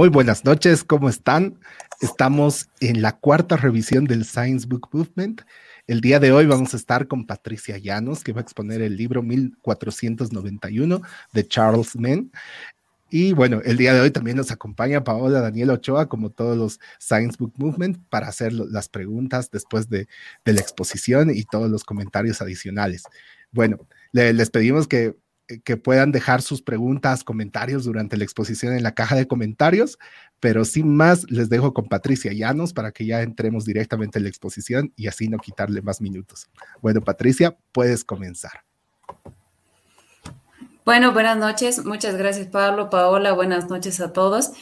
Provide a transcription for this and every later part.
Muy buenas noches, ¿cómo están? Estamos en la cuarta revisión del Science Book Movement. El día de hoy vamos a estar con Patricia Llanos, que va a exponer el libro 1491 de Charles Mann. Y bueno, el día de hoy también nos acompaña Paola Daniel Ochoa, como todos los Science Book Movement, para hacer las preguntas después de, la exposición y todos los comentarios adicionales. Bueno, les pedimos que que puedan dejar sus preguntas, comentarios durante la exposición en la caja de comentarios, pero sin más, les dejo con Patricia Llanos para que ya entremos directamente en la exposición y así no quitarle más minutos. Bueno, Patricia, puedes comenzar. Bueno, buenas noches. Muchas gracias, Pablo, Paola. Buenas noches a todos.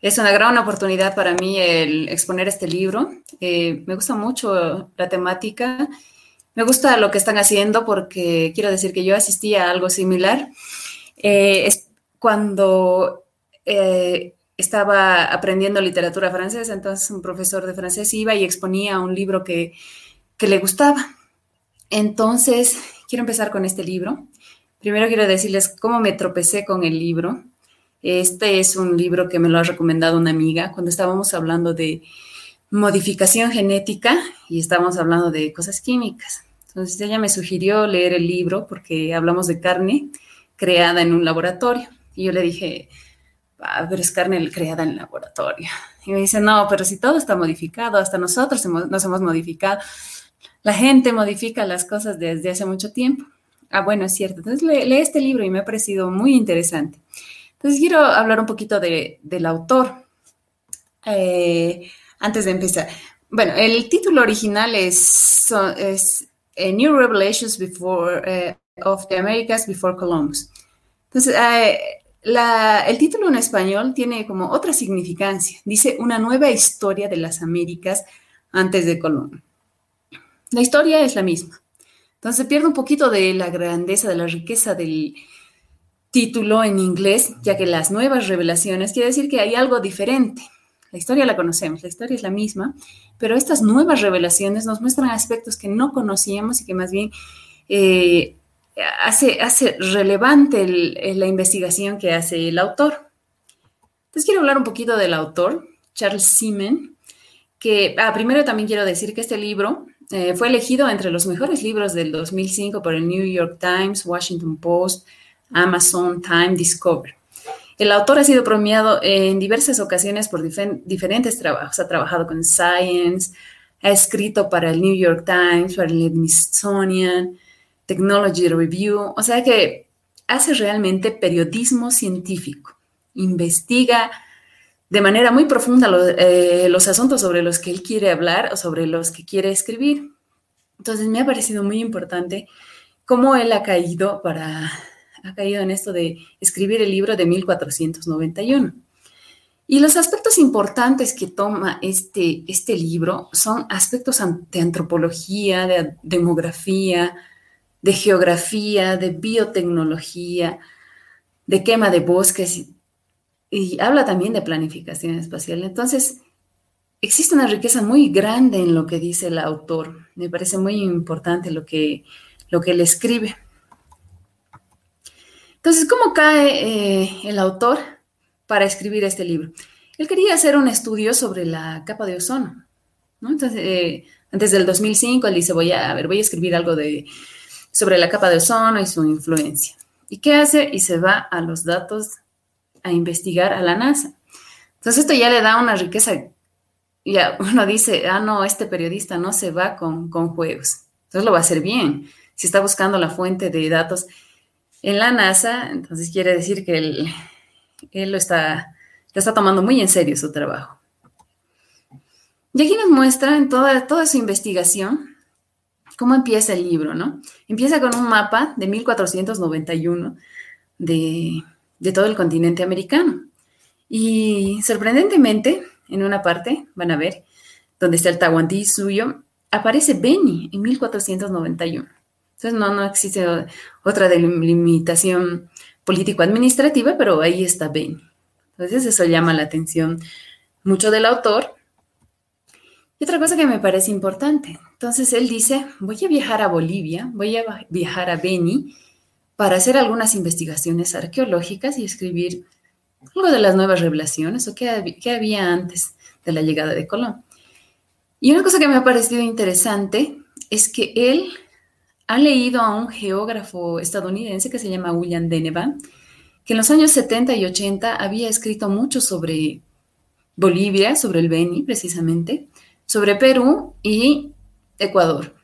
Es una gran oportunidad para mí el exponer este libro. Eh, me gusta mucho la temática me gusta lo que están haciendo porque quiero decir que yo asistí a algo similar. Eh, es cuando eh, estaba aprendiendo literatura francesa, entonces un profesor de francés iba y exponía un libro que, que le gustaba. Entonces, quiero empezar con este libro. Primero quiero decirles cómo me tropecé con el libro. Este es un libro que me lo ha recomendado una amiga cuando estábamos hablando de modificación genética y estábamos hablando de cosas químicas. Entonces ella me sugirió leer el libro porque hablamos de carne creada en un laboratorio. Y yo le dije, ah, pero es carne creada en el laboratorio. Y me dice, no, pero si todo está modificado, hasta nosotros nos hemos modificado. La gente modifica las cosas desde hace mucho tiempo. Ah, bueno, es cierto. Entonces lee, este libro y me ha parecido muy interesante. Entonces quiero hablar un poquito del autor. Eh, antes de empezar. Bueno, el título original es New Revelations before, eh, of the Americas Before Columbus. Entonces, eh, el título en español tiene como otra significancia. Dice una nueva historia de las Américas antes de Colón. La historia es la misma. Entonces pierde un poquito de la grandeza, de la riqueza del título en inglés, ya que las nuevas revelaciones quiere decir que hay algo diferente. La historia la conocemos, la historia es la misma, pero estas nuevas revelaciones nos muestran aspectos que no conocíamos y que más bien eh, hace, hace relevante la investigación que hace el autor. Entonces quiero hablar un poquito del autor, Charles Seaman, que ah, primero también quiero decir que este libro eh, fue elegido entre los mejores libros del 2005 por el New York Times, Washington Post, Amazon, Time, Discover. El autor ha sido premiado en diversas ocasiones por diferentes trabajos. Ha trabajado con Science, ha escrito para el New York Times, para el Smithsonian, Technology Review. O sea que hace realmente periodismo científico, investiga de manera muy profunda eh, los asuntos sobre los que él quiere hablar o sobre los que quiere escribir. Entonces me ha parecido muy importante cómo él ha caído para ha caído en esto de escribir el libro de 1491. Y los aspectos importantes que toma este, este libro son aspectos de antropología, de demografía, de geografía, de biotecnología, de quema de bosques y habla también de planificación espacial. Entonces, existe una riqueza muy grande en lo que dice el autor. Me parece muy importante lo que, lo que él escribe. Entonces, ¿cómo cae eh, el autor para escribir este libro? Él quería hacer un estudio sobre la capa de ozono. Entonces, eh, antes del 2005, él dice, voy a, a, ver, voy a escribir algo de, sobre la capa de ozono y su influencia. ¿Y qué hace? Y se va a los datos a investigar a la NASA. Entonces esto ya le da una riqueza. Ya uno dice, ah, no, este periodista no se va con, con juegos. Entonces lo va a hacer bien. Si está buscando la fuente de datos en la NASA, entonces quiere decir que él, él lo está, está tomando muy en serio su trabajo. Y aquí nos muestra en toda, toda su investigación cómo empieza el libro, ¿no? Empieza con un mapa de 1491 de de todo el continente americano. Y sorprendentemente, en una parte, van a ver, donde está el Tahuantí suyo, aparece Beni en 1491. Entonces no, no existe otra delimitación político-administrativa, pero ahí está Beni. Entonces eso llama la atención mucho del autor. Y otra cosa que me parece importante, entonces él dice, voy a viajar a Bolivia, voy a viajar a Beni para hacer algunas investigaciones arqueológicas y escribir algo de las nuevas revelaciones o qué, había antes de la llegada de Colón. Y una cosa que me ha parecido interesante es que él ha leído a un geógrafo estadounidense que se llama William Denevan, que en los años 70 y 80 había escrito mucho sobre Bolivia, sobre el Beni precisamente, sobre Perú y Ecuador.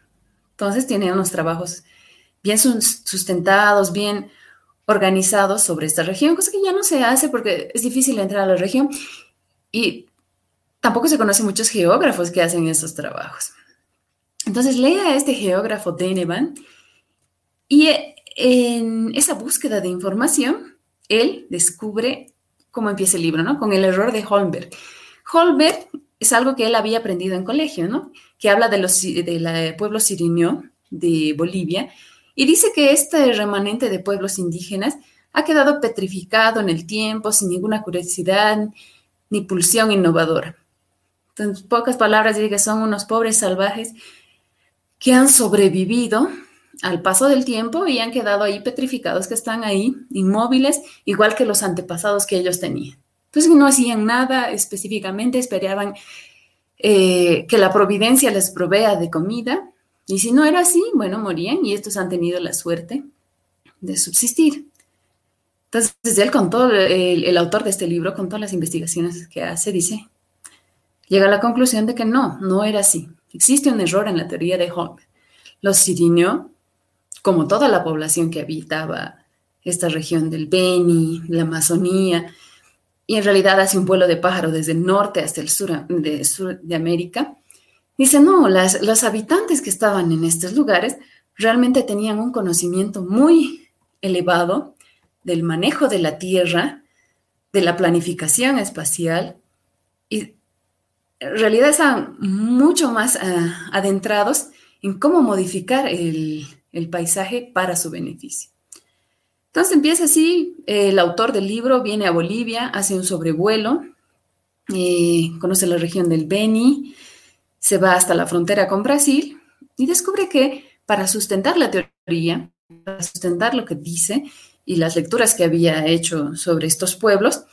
Entonces tiene unos trabajos bien sustentados, bien organizados sobre esta región, cosa que ya no se hace porque es difícil entrar a la región y tampoco se conocen muchos geógrafos que hacen esos trabajos. Entonces lea a este geógrafo Denevan y en esa búsqueda de información, él descubre cómo empieza el libro, ¿no? Con el error de Holmberg. Holmberg es algo que él había aprendido en colegio, ¿no? Que habla de los pueblo sirinio de Bolivia y dice que este remanente de pueblos indígenas ha quedado petrificado en el tiempo, sin ninguna curiosidad ni pulsión innovadora. En pocas palabras, dice que son unos pobres salvajes que han sobrevivido al paso del tiempo y han quedado ahí petrificados, que están ahí inmóviles, igual que los antepasados que ellos tenían. Entonces no hacían nada específicamente, esperaban eh, que la providencia les provea de comida y si no era así, bueno, morían y estos han tenido la suerte de subsistir. Entonces, él contó, el, el autor de este libro, con todas las investigaciones que hace, dice, llega a la conclusión de que no, no era así. Existe un error en la teoría de Holm. Los siriños, como toda la población que habitaba esta región del Beni, la Amazonía, y en realidad hace un vuelo de pájaro desde el norte hasta el sur de, sur de América, Dice, no, las, los habitantes que estaban en estos lugares realmente tenían un conocimiento muy elevado del manejo de la tierra, de la planificación espacial y en realidad estaban mucho más ah, adentrados en cómo modificar el, paisaje para su beneficio. Entonces empieza así, el autor del libro viene a Bolivia, hace un sobrevuelo, eh, conoce la región del Beni, se va hasta la frontera con Brasil y descubre que para sustentar la teoría, para sustentar lo que dice y las lecturas que había hecho sobre estos pueblos,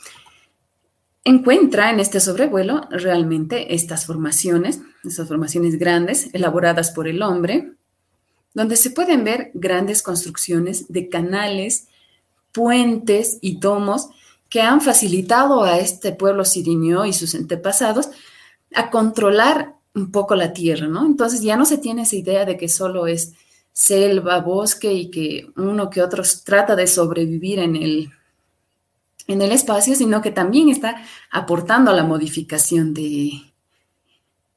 encuentra en este sobrevuelo realmente estas formaciones, estas formaciones grandes, elaboradas por el hombre, donde se pueden ver grandes construcciones de canales, puentes y domos que han facilitado a este pueblo sirinio y sus antepasados a controlar un poco la tierra, ¿no? Entonces ya no se tiene esa idea de que solo es selva, bosque y que uno que otro trata de sobrevivir en el, en el espacio, sino que también está aportando a la modificación de,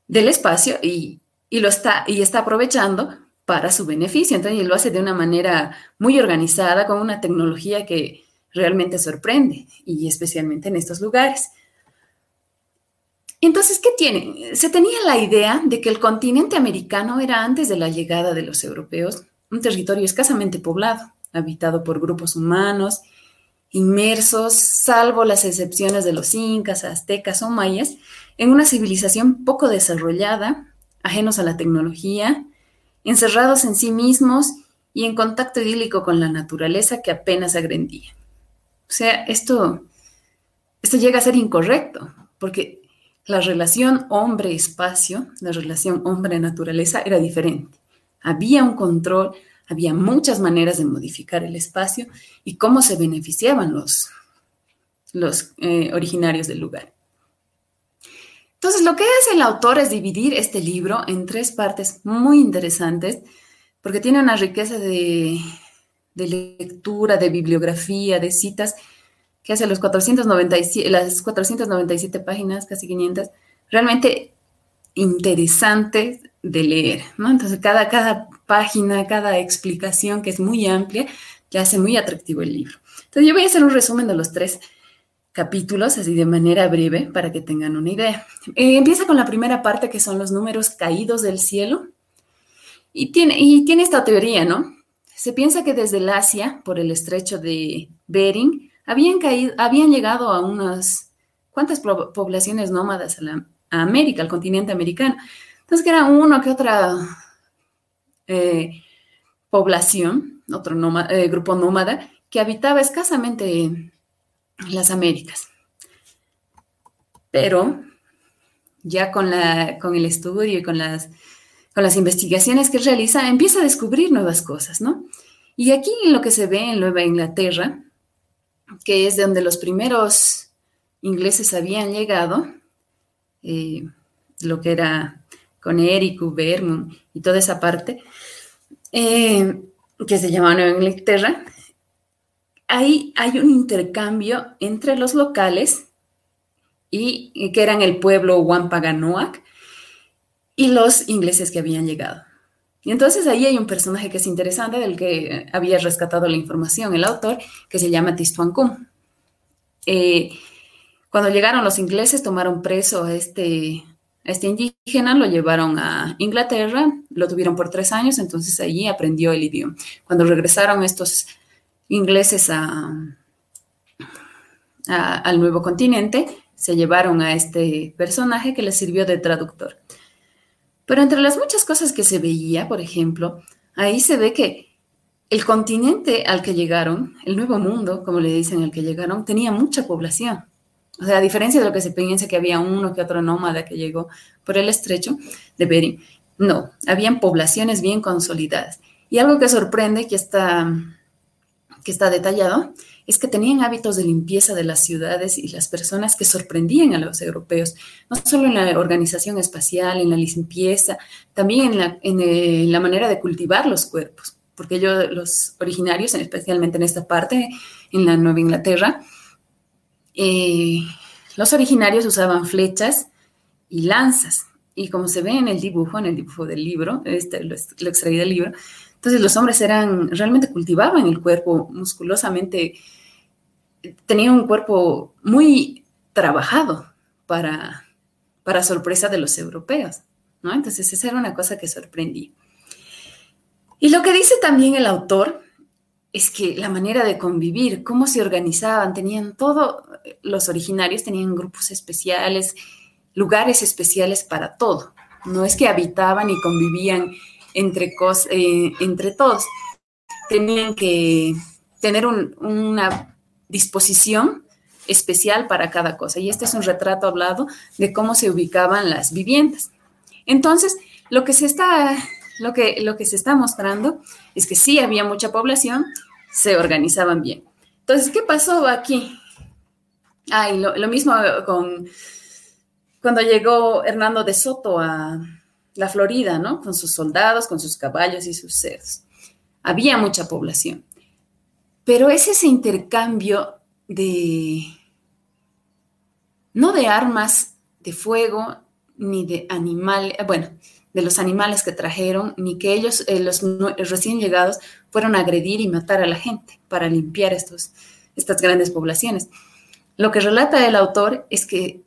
del espacio y, lo está, y está aprovechando para su beneficio. Entonces, lo hace de una manera muy organizada, con una tecnología que realmente sorprende, y especialmente en estos lugares. Entonces, ¿qué tiene? Se tenía la idea de que el continente americano era antes de la llegada de los europeos un territorio escasamente poblado, habitado por grupos humanos, inmersos, salvo las excepciones de los incas, aztecas o mayas, en una civilización poco desarrollada, ajenos a la tecnología, encerrados en sí mismos y en contacto idílico con la naturaleza que apenas agrendía. O sea, esto, esto llega a ser incorrecto, porque la relación hombre-espacio, la relación hombre-naturaleza era diferente. Había un control, había muchas maneras de modificar el espacio y cómo se beneficiaban los, los eh, originarios del lugar. Entonces, lo que hace el autor es dividir este libro en tres partes muy interesantes, porque tiene una riqueza de, de lectura, de bibliografía, de citas, que hace los 497, las 497 páginas, casi 500, realmente interesantes de leer, ¿no? Entonces, cada, cada página, cada explicación, que es muy amplia, le hace muy atractivo el libro. Entonces, yo voy a hacer un resumen de los tres capítulos, así de manera breve, para que tengan una idea. Eh, empieza con la primera parte, que son los números caídos del cielo. Y tiene, y tiene esta teoría, ¿no? Se piensa que desde el Asia, por el estrecho de Bering, habían, caído, habían llegado a unas cuántas poblaciones nómadas a, América, al continente americano. Entonces, que era uno que otra eh, población, otro eh, grupo nómada, que habitaba escasamente las Américas. Pero ya con, la, con el estudio y con las, con las investigaciones que realiza, empieza a descubrir nuevas cosas, ¿no? Y aquí lo que se ve en Nueva Inglaterra, que es de donde los primeros ingleses habían llegado, eh, lo que era con Eric, Vermont y toda esa parte, eh, que se llamaba Nueva Inglaterra, ahí hay un intercambio entre los locales y, que eran el pueblo Wampaganoac y los ingleses que habían llegado. Y entonces ahí hay un personaje que es interesante, del que había rescatado la información el autor, que se llama Tistuancum. Eh, cuando llegaron los ingleses, tomaron preso a este, este indígena, lo llevaron a Inglaterra, lo tuvieron por tres años, entonces allí aprendió el idioma. Cuando regresaron estos ingleses al nuevo continente, se llevaron a este personaje que les sirvió de traductor. Pero entre las muchas cosas que se veía, por ejemplo, ahí se ve que el continente al que llegaron, el nuevo mundo, como le dicen al que llegaron, tenía mucha población. O sea, a diferencia de lo que se piensa que había uno que otro nómada que llegó por el estrecho de Bering, no, habían poblaciones bien consolidadas. Y algo que sorprende, que está que está detallado es que tenían hábitos de limpieza de las ciudades y las personas que sorprendían a los europeos, no solo en la organización espacial, en la limpieza, también en la, en eh, la manera de cultivar los cuerpos, porque ellos, los originarios, especialmente en esta parte, en la Nueva Inglaterra, eh, los originarios usaban flechas y lanzas. Y como se ve en el dibujo, en el dibujo del libro, este, lo, extraí del libro, entonces los hombres eran, realmente cultivaban el cuerpo musculosamente, tenían un cuerpo muy trabajado para, para sorpresa de los europeos, ¿no? Entonces esa era una cosa que sorprendía. Y lo que dice también el autor es que la manera de convivir, cómo se organizaban, tenían todo, los originarios tenían grupos especiales, lugares especiales para todo. No es que habitaban y convivían entre, eh, entre todos. Tenían que tener una disposición especial para cada cosa. Y este es un retrato hablado de cómo se ubicaban las viviendas. Entonces, lo que se está, lo que, lo que se está mostrando es que sí había mucha población, se organizaban bien. Entonces, ¿qué pasó aquí? Ah, lo, mismo con cuando llegó Hernando de Soto a, la Florida, ¿no? Con sus soldados, con sus caballos y sus cerdos. Había mucha población. Pero es ese intercambio de, no de armas de fuego, ni de animales, bueno, de los animales que trajeron, ni que ellos, eh, los recién llegados, fueron a agredir y matar a la gente para limpiar estos, estas grandes poblaciones. Lo que relata el autor es que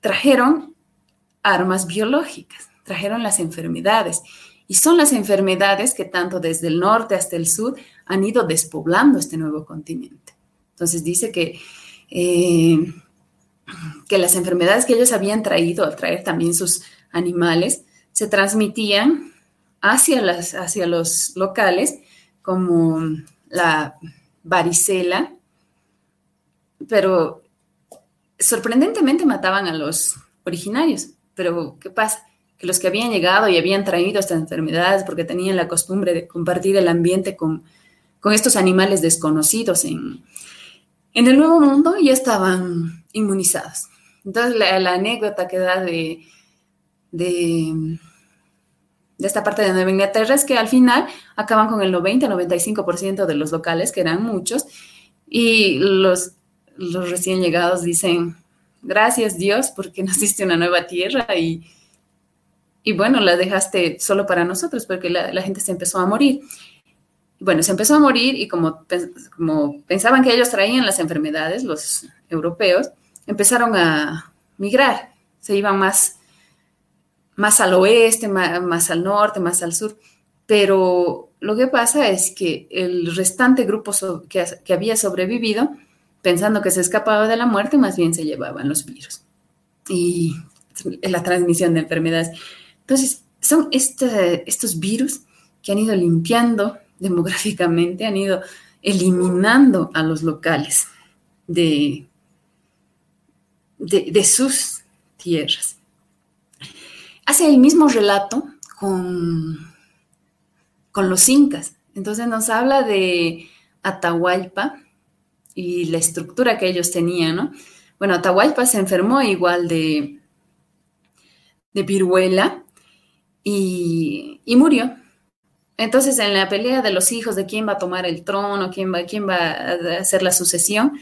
trajeron armas biológicas, trajeron las enfermedades. Y son las enfermedades que tanto desde el norte hasta el sur han ido despoblando este nuevo continente. Entonces dice que, eh, que las enfermedades que ellos habían traído al traer también sus animales se transmitían hacia, las, hacia los locales como la varicela, pero sorprendentemente mataban a los originarios. Pero, ¿qué pasa? Que los que habían llegado y habían traído estas enfermedades porque tenían la costumbre de compartir el ambiente con, estos animales desconocidos en, en el Nuevo Mundo ya estaban inmunizados. Entonces, la, anécdota que da de, de, esta parte de Nueva Inglaterra es que al final acaban con el 90-95% de los locales, que eran muchos, y los, los recién llegados dicen, gracias Dios porque nos diste una nueva tierra y, y bueno, la dejaste solo para nosotros porque la, gente se empezó a morir. Bueno, se empezó a morir y como, como pensaban que ellos traían las enfermedades, los europeos, empezaron a migrar, se iban más, más al oeste, más, al norte, más al sur. Pero lo que pasa es que el restante grupo que, había sobrevivido, pensando que se escapaba de la muerte, más bien se llevaban los virus y la transmisión de enfermedades. Entonces, son este, estos virus que han ido limpiando demográficamente, han ido eliminando a los locales de, de, sus tierras. Hace el mismo relato con, con los incas. Entonces nos habla de Atahualpa, y la estructura que ellos tenían, ¿no? Bueno, Atahualpa se enfermó igual de, de viruela y, murió. Entonces, en la pelea de los hijos de quién va a tomar el trono, quién va, quién va a hacer la sucesión,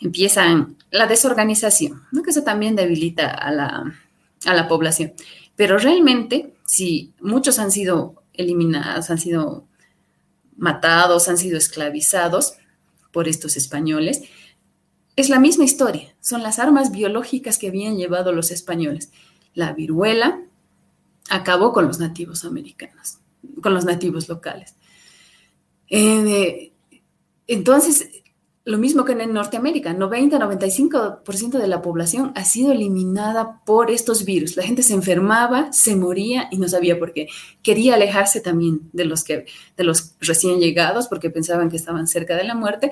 empiezan la desorganización, ¿no? que eso también debilita a la, a la población. Pero realmente, si muchos han sido eliminados, han sido matados, han sido esclavizados, por estos españoles. Es la misma historia, son las armas biológicas que habían llevado los españoles. La viruela acabó con los nativos americanos, con los nativos locales. Eh, entonces, lo mismo que en Norteamérica, 90-95% de la población ha sido eliminada por estos virus. La gente se enfermaba, se moría y no sabía por qué. Quería alejarse también de los, que, de los recién llegados porque pensaban que estaban cerca de la muerte.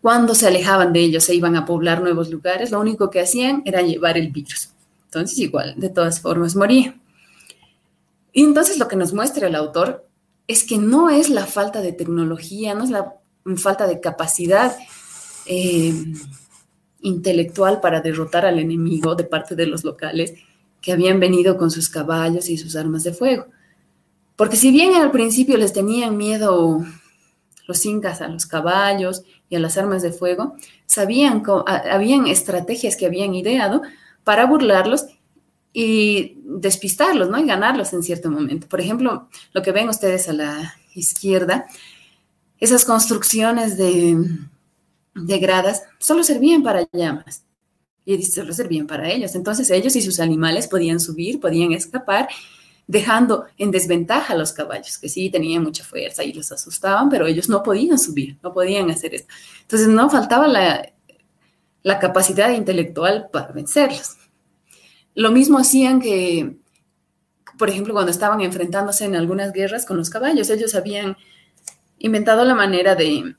Cuando se alejaban de ellos, se iban a poblar nuevos lugares, lo único que hacían era llevar el virus. Entonces, igual, de todas formas, moría. Y entonces lo que nos muestra el autor es que no es la falta de tecnología, no es la falta de capacidad eh, intelectual para derrotar al enemigo de parte de los locales que habían venido con sus caballos y sus armas de fuego. Porque si bien al principio les tenían miedo los incas a los caballos y a las armas de fuego, sabían, habían estrategias que habían ideado para burlarlos y despistarlos, ¿no? Y ganarlos en cierto momento. Por ejemplo, lo que ven ustedes a la izquierda esas construcciones de, gradas solo servían para llamas y solo servían para ellos. Entonces ellos y sus animales podían subir, podían escapar, dejando en desventaja a los caballos, que sí tenían mucha fuerza y los asustaban, pero ellos no podían subir, no podían hacer esto. Entonces no faltaba la, la capacidad intelectual para vencerlos. Lo mismo hacían que, por ejemplo, cuando estaban enfrentándose en algunas guerras con los caballos, ellos habían inventado la manera de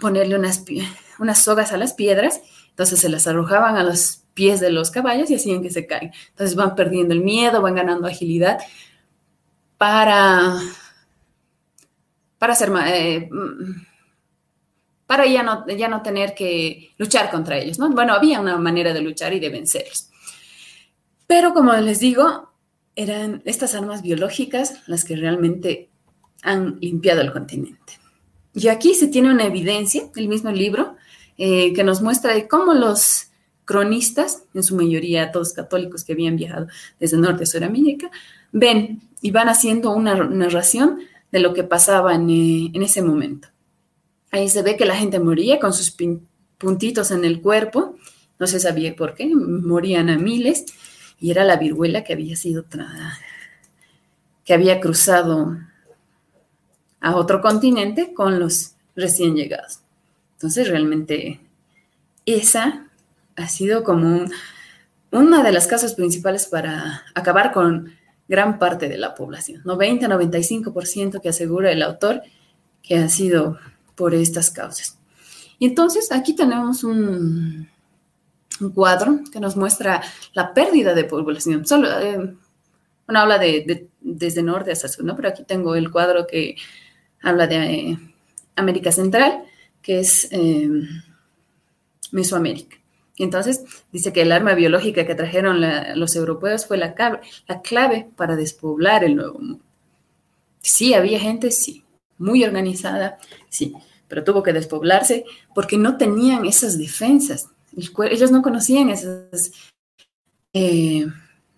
ponerle unas, unas sogas a las piedras, entonces se las arrojaban a los pies de los caballos y hacían que se caen. Entonces van perdiendo el miedo, van ganando agilidad para, para hacer eh, para ya no, ya no tener que luchar contra ellos, ¿no? Bueno, había una manera de luchar y de vencerlos. Pero como les digo, eran estas armas biológicas las que realmente han limpiado el continente. Y aquí se tiene una evidencia, el mismo libro, eh, que nos muestra cómo los cronistas, en su mayoría todos católicos que habían viajado desde Norte a Sudamérica, ven y van haciendo una narración de lo que pasaba en, eh, en ese momento. Ahí se ve que la gente moría con sus puntitos en el cuerpo, no se sabía por qué, morían a miles, y era la viruela que había sido, que había cruzado a otro continente con los recién llegados. Entonces, realmente, esa ha sido como una de las causas principales para acabar con gran parte de la población. 90-95% que asegura el autor que ha sido por estas causas. Y entonces aquí tenemos un, un cuadro que nos muestra la pérdida de población. Solo, eh, bueno, habla de, desde norte hasta sur, ¿no? Pero aquí tengo el cuadro que habla de eh, América Central, que es eh, Mesoamérica. Entonces dice que el arma biológica que trajeron los europeos fue la, la clave para despoblar el nuevo mundo. Sí, había gente, sí, muy organizada, sí, pero tuvo que despoblarse porque no tenían esas defensas ellos no conocían eh,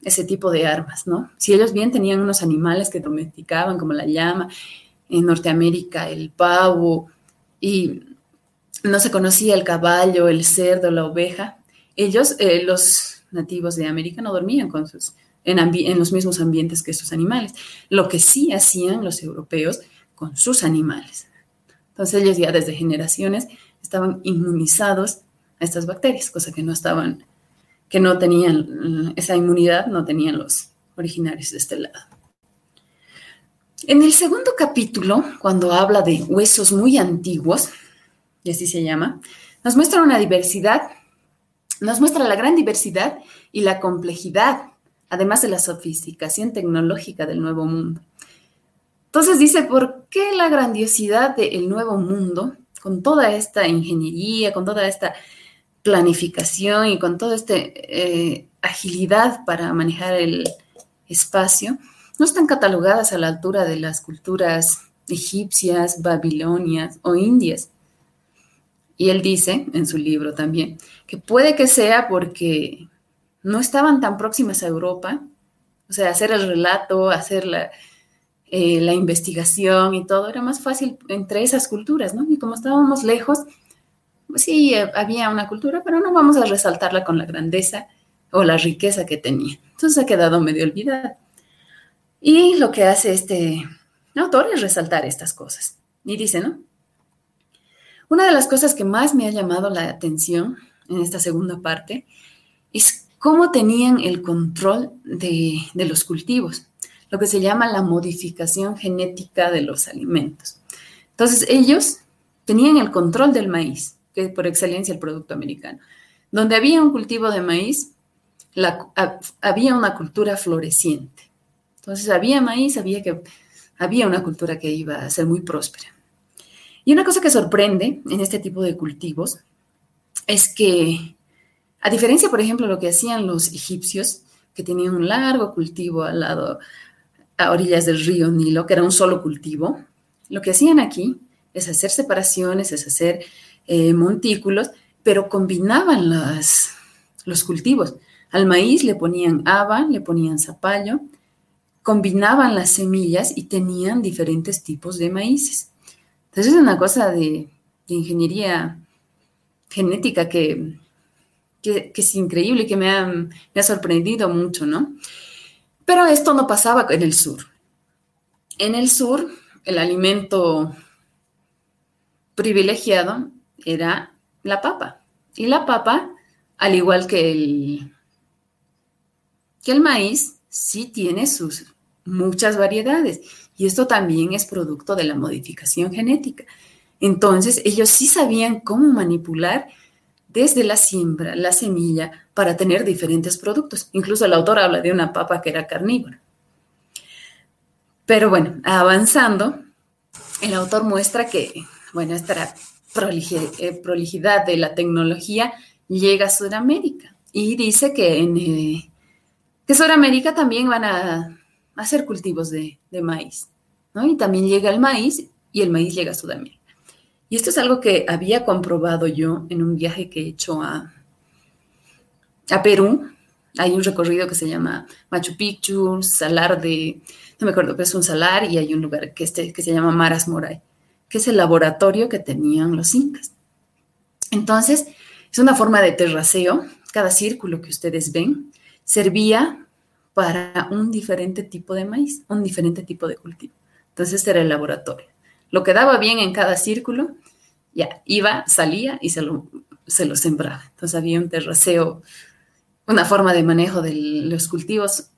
ese tipo de armas, ¿no? Si ellos bien tenían unos animales que domesticaban, como la llama, en Norteamérica el pavo, y no se conocía el caballo, el cerdo, la oveja, ellos, eh, los nativos de América, no dormían con sus, en, en los mismos ambientes que sus animales. Lo que sí hacían los europeos con sus animales. Entonces ellos ya desde generaciones estaban inmunizados estas bacterias, cosa que no estaban, que no tenían esa inmunidad, no tenían los originarios de este lado. En el segundo capítulo, cuando habla de huesos muy antiguos, y así se llama, nos muestra una diversidad, nos muestra la gran diversidad y la complejidad, además de la sofisticación tecnológica del nuevo mundo. Entonces dice, ¿por qué la grandiosidad del nuevo mundo, con toda esta ingeniería, con toda esta planificación y con toda esta eh, agilidad para manejar el espacio, no están catalogadas a la altura de las culturas egipcias, babilonias o indias. Y él dice en su libro también que puede que sea porque no estaban tan próximas a Europa, o sea, hacer el relato, hacer la, eh, la investigación y todo, era más fácil entre esas culturas, ¿no? Y como estábamos lejos, sí, eh, había una cultura, pero no vamos a resaltarla con la grandeza o la riqueza que tenía. Entonces ha quedado medio olvidada. Y lo que hace este autor es resaltar estas cosas. Y dice, ¿no? Una de las cosas que más me ha llamado la atención en esta segunda parte es cómo tenían el control de, los cultivos, lo que se llama la modificación genética de los alimentos. Entonces ellos tenían el control del maíz, que es por excelencia el producto americano. Donde había un cultivo de maíz, había una cultura floreciente. Entonces había maíz, había, que, había una cultura que iba a ser muy próspera. Y una cosa que sorprende en este tipo de cultivos es que, a diferencia, por ejemplo, de lo que hacían los egipcios, que tenían un largo cultivo al lado, a orillas del río Nilo, que era un solo cultivo, lo que hacían aquí es hacer separaciones, es hacer eh, montículos, pero combinaban los cultivos. Al maíz le ponían haba, le ponían zapallo, combinaban las semillas y tenían diferentes tipos de maíces. Entonces es una cosa de, ingeniería genética que, que, es increíble, que me ha, me ha sorprendido mucho, ¿no? Pero esto no pasaba en el sur. En el sur, el alimento privilegiado era la papa. Y la papa, al igual que el, que el maíz, sí tiene sus muchas variedades. Y esto también es producto de la modificación genética. Entonces, ellos sí sabían cómo manipular desde la siembra, la semilla, para tener diferentes productos. Incluso el autor habla de una papa que era carnívora. Pero bueno, avanzando, el autor muestra que, bueno, esta era eh, prolijidad de la tecnología llega a Sudamérica y dice que en, eh, que Sudamérica también van a hacer cultivos de, maíz, ¿no? Y también llega el maíz y el maíz llega a Sudamérica. Y esto es algo que había comprobado yo en un viaje que he hecho a, a Perú. Hay un recorrido que se llama Machu Picchu, Salar de, no me acuerdo, pero es un salar y hay un lugar que, este, que se llama Maras Moray, que es el laboratorio que tenían los incas. Entonces, es una forma de terraceo. Cada círculo que ustedes ven servía para un diferente tipo de maíz, un diferente tipo de cultivo. Entonces, este era el laboratorio. Lo que daba bien en cada círculo, ya iba, salía y se lo, se lo sembraba. Entonces, había un terraceo, una forma de manejo de los cultivos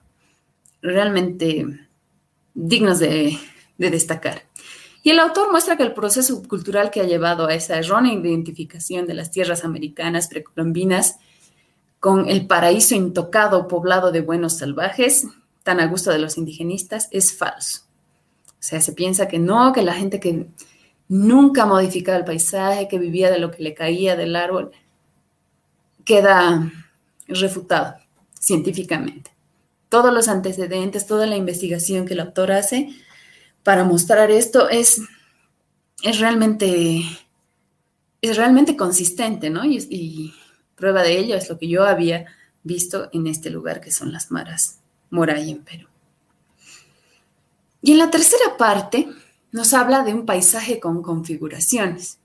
realmente dignos de, de destacar. Y el autor muestra que el proceso cultural que ha llevado a esa errónea identificación de las tierras americanas precolombinas con el paraíso intocado poblado de buenos salvajes, tan a gusto de los indigenistas, es falso. O sea, se piensa que no, que la gente que nunca modificaba el paisaje, que vivía de lo que le caía del árbol, queda refutado científicamente. Todos los antecedentes, toda la investigación que el autor hace para mostrar esto es, es realmente es realmente consistente, ¿no? y Prueba de ello es lo que yo había visto en este lugar que son las Maras Moray en Perú. Y en la tercera parte nos habla de un paisaje con configuraciones.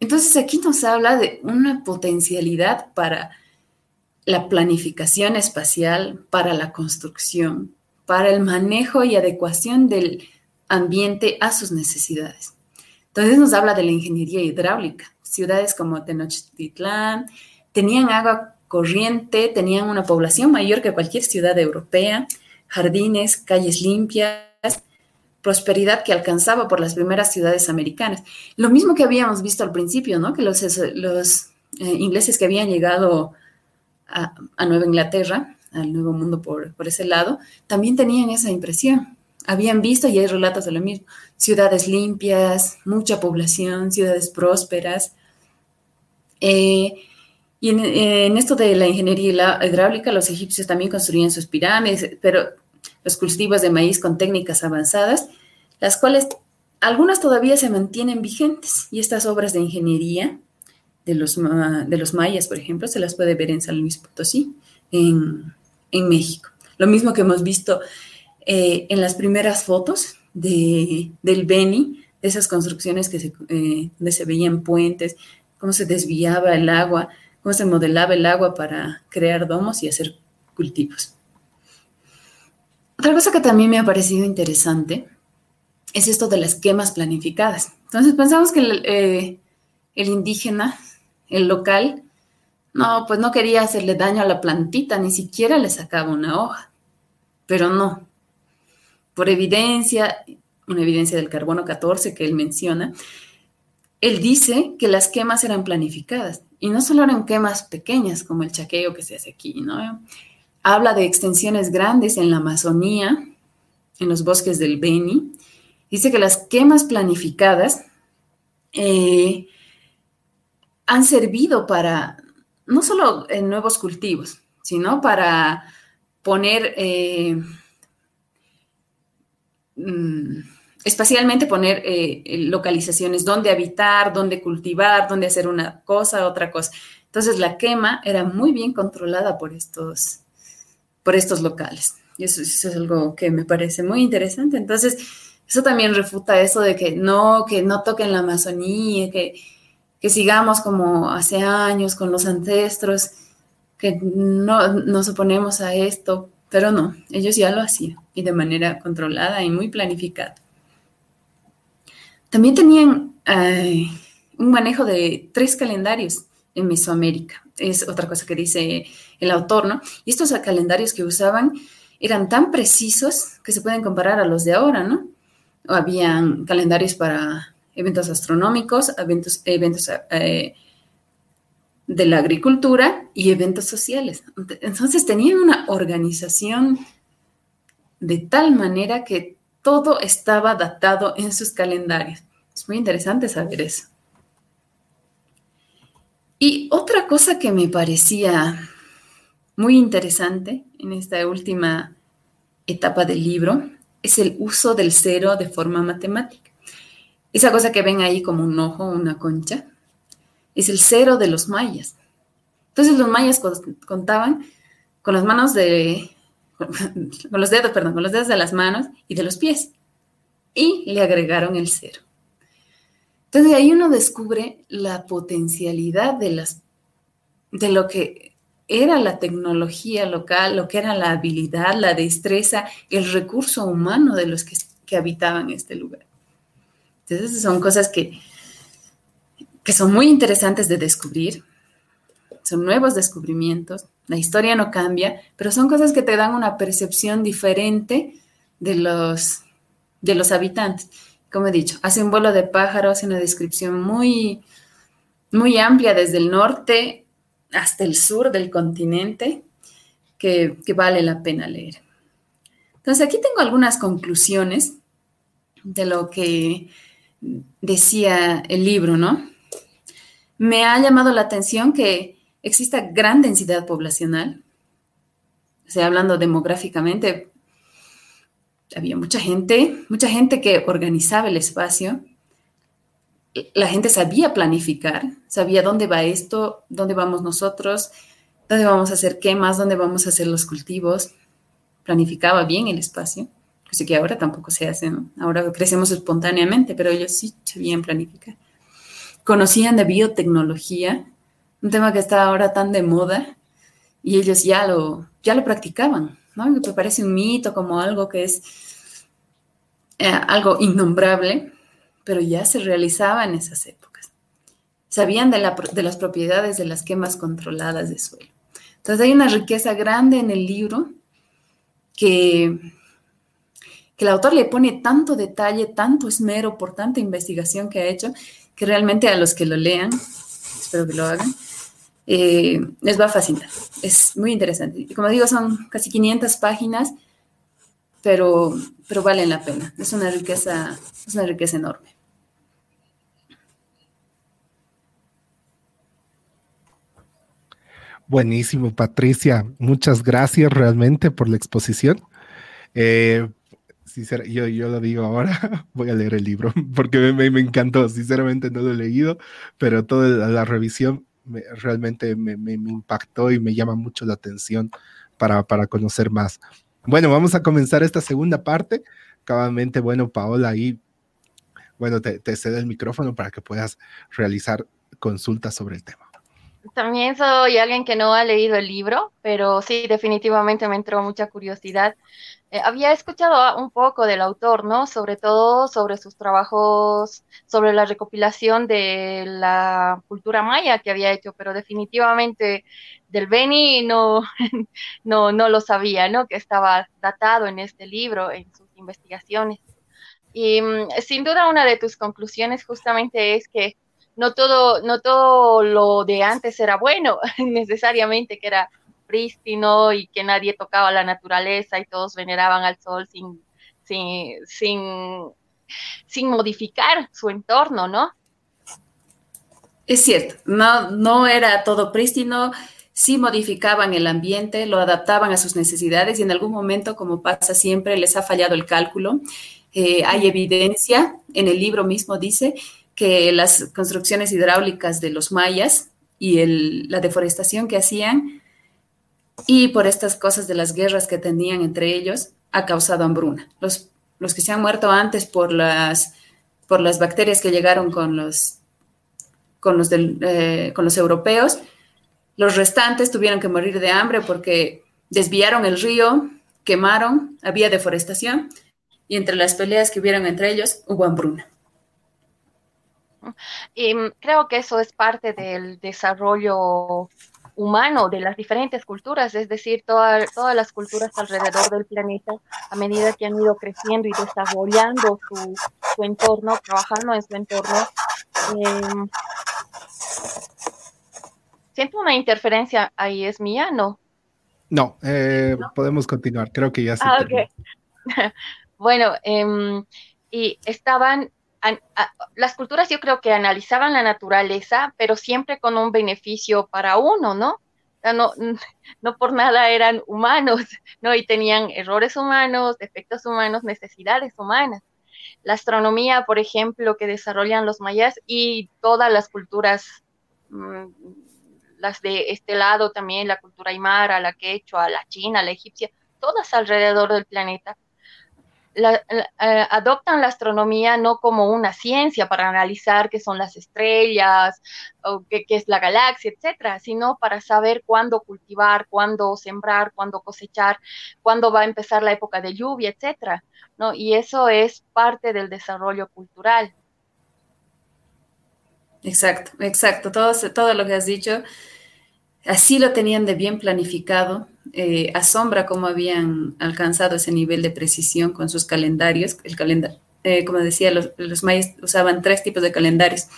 Entonces aquí nos habla de una potencialidad para la planificación espacial, para la construcción, para el manejo y adecuación del ambiente a sus necesidades. Entonces nos habla de la ingeniería hidráulica, ciudades como Tenochtitlán tenían agua corriente, tenían una población mayor que cualquier ciudad europea, jardines, calles limpias, prosperidad que alcanzaba por las primeras ciudades americanas. Lo mismo que habíamos visto al principio, ¿no? Que los, eh, ingleses que habían llegado a, Nueva Inglaterra, al Nuevo Mundo por ese lado, también tenían esa impresión. Habían visto, y hay relatos de lo mismo, ciudades limpias, mucha población, ciudades prósperas, eh, y en, esto de la ingeniería hidráulica, los egipcios también construían sus pirámides, pero los cultivos de maíz con técnicas avanzadas, las cuales algunas todavía se mantienen vigentes. Y estas obras de ingeniería de los, de los mayas, por ejemplo, se las puede ver en San Luis Potosí, en, México. Lo mismo que hemos visto eh, en las primeras fotos de, del Beni, de esas construcciones que se, eh, donde se veían puentes, cómo se desviaba el agua, cómo se modelaba el agua para crear domos y hacer cultivos. Otra cosa que también me ha parecido interesante es esto de las quemas planificadas. Entonces pensamos que el, eh, indígena, el local, no, pues no quería hacerle daño a la plantita, ni siquiera le sacaba una hoja. Pero no. Por evidencia, una evidencia del carbono 14 que él menciona, él dice que las quemas eran planificadas y no solo eran quemas pequeñas como el chaqueo que se hace aquí, ¿no? Habla de extensiones grandes en la Amazonía, en los bosques del Beni. Dice que las quemas planificadas eh, han servido para, no solo en nuevos cultivos, sino para poner... Eh, mm, espacialmente poner eh, localizaciones, dónde habitar, dónde cultivar, dónde hacer una cosa, otra cosa. Entonces la quema era muy bien controlada por estos, por estos locales. Y eso, es algo que me parece muy interesante. Entonces, eso también refuta eso de que no, que no toquen la Amazonía, que sigamos como hace años con los ancestros, que no nos oponemos a esto, pero no, ellos ya lo hacían y de manera controlada y muy planificada. También tenían un manejo de tres calendarios en Mesoamérica. Es otra cosa que dice el autor, ¿no? Y estos calendarios que usaban eran tan precisos que se pueden comparar a los de ahora, ¿no? Habían calendarios para eventos astronómicos, eventos, eventos eh, de la agricultura y eventos sociales. Entonces tenían una organización de tal manera que todo estaba datado en sus calendarios. Es muy interesante saber eso. Y otra cosa que me parecía muy interesante en esta última etapa del libro es el uso del cero de forma matemática. Esa cosa que ven ahí como un ojo, una concha, es el cero de los mayas. Entonces los mayas contaban con las manos de, con los dedos, perdón, con los dedos de las manos y de los pies. Y le agregaron el cero. Entonces ahí uno descubre la potencialidad de, las, de lo que era la tecnología local, lo que era la habilidad, la destreza, el recurso humano de los que, que habitaban este lugar. Entonces son cosas que, que son muy interesantes de descubrir, son nuevos descubrimientos, la historia no cambia, pero son cosas que te dan una percepción diferente de los, de los habitantes como he dicho, hace un vuelo de pájaro, hace una descripción muy, muy amplia desde el norte hasta el sur del continente que, vale la pena leer. Entonces aquí tengo algunas conclusiones de lo que decía el libro, ¿no? Me ha llamado la atención que exista gran densidad poblacional, o sea, hablando demográficamente, había mucha gente, mucha gente que organizaba el espacio. La gente sabía planificar, sabía dónde va esto, dónde vamos nosotros, dónde vamos a hacer quemas, dónde vamos a hacer los cultivos. Planificaba bien el espacio, cosa que ahora tampoco se hace, ¿no? Ahora crecemos espontáneamente, pero ellos sí sabían planificar. Conocían de biotecnología, un tema que está ahora tan de moda, y ellos ya lo, ya lo practicaban ¿no? Me parece un mito como algo que es eh, algo innombrable, pero ya se realizaba en esas épocas. Sabían de, las propiedades de las quemas controladas de suelo. Entonces hay una riqueza grande en el libro que, que el autor le pone tanto detalle, tanto esmero por tanta investigación que ha hecho, que realmente a los que lo lean, espero que lo hagan, eh, les va a fascinar. Es muy interesante. Y como digo, son casi 500 páginas, pero, pero valen la pena. Es una riqueza, es una riqueza enorme. Buenísimo, Patricia. Muchas gracias realmente por la exposición. Eh, yo, yo lo digo ahora, voy a leer el libro porque me, me, encantó. Sinceramente no lo he leído, pero toda la revisión realmente me, impactó y me llama mucho la atención para, para conocer más. Bueno, vamos a comenzar esta segunda parte. Cabamente, bueno, Paola, ahí, bueno, te, te cedo el micrófono para que puedas realizar consultas sobre el tema. También soy alguien que no ha leído el libro, pero sí, definitivamente me entró mucha curiosidad eh, había escuchado un poco del autor, ¿no? Sobre todo sobre sus trabajos, sobre la recopilación de la cultura maya que había hecho, pero definitivamente del Beni no, no, no lo sabía, ¿no? Que estaba datado en este libro, en sus investigaciones. Y mm, sin duda una de tus conclusiones justamente es que no todo, no todo lo de antes era bueno, necesariamente que era prístino y que nadie tocaba la naturaleza y todos veneraban al sol sin, sin, sin, modificar su entorno, ¿no? Es cierto, no, no era todo prístino, sí modificaban el ambiente, lo adaptaban a sus necesidades y en algún momento, como pasa siempre, les ha fallado el cálculo. Eh, hay evidencia, en el libro mismo dice que las construcciones hidráulicas de los mayas y la deforestación que hacían y por estas cosas de las guerras que tenían entre ellos, ha causado hambruna. Los, los que se han muerto antes por las, por las bacterias que llegaron con los, con, los eh, con los europeos, los restantes tuvieron que morir de hambre porque desviaron el río, quemaron, había deforestación y entre las peleas que hubieron entre ellos hubo hambruna. Y mm, creo que eso es parte del desarrollo humano de las diferentes culturas, es decir, todas las culturas alrededor del planeta, a medida que han ido creciendo y desarrollando su, entorno, trabajando en su entorno. Em, siento una interferencia ahí, ¿es mía? No. No, eh, podemos continuar, creo que ya se ah, bueno, em, y estaban las culturas yo creo que analizaban la naturaleza, pero siempre con un beneficio para uno, ¿no? no, no por nada eran humanos, ¿no? Y tenían errores humanos, defectos humanos, necesidades humanas. La astronomía, por ejemplo, que desarrollan los mayas y todas las culturas, mm, las de este lado también, la cultura aymara, la quechua, la china, la egipcia, todas alrededor del planeta, eh, adoptan la astronomía no como una ciencia para analizar qué son las estrellas o qué, es la galaxia, etcétera, sino para saber cuándo cultivar, cuándo sembrar, cuándo cosechar, cuándo va a empezar la época de lluvia, etcétera, ¿no? Y eso es parte del desarrollo cultural. Exacto, exacto. Todo, todo lo que has dicho, así lo tenían de bien planificado eh, asombra cómo habían alcanzado ese nivel de precisión con sus calendarios. El calendario, eh, como decía, los, mayas usaban tres tipos de calendarios.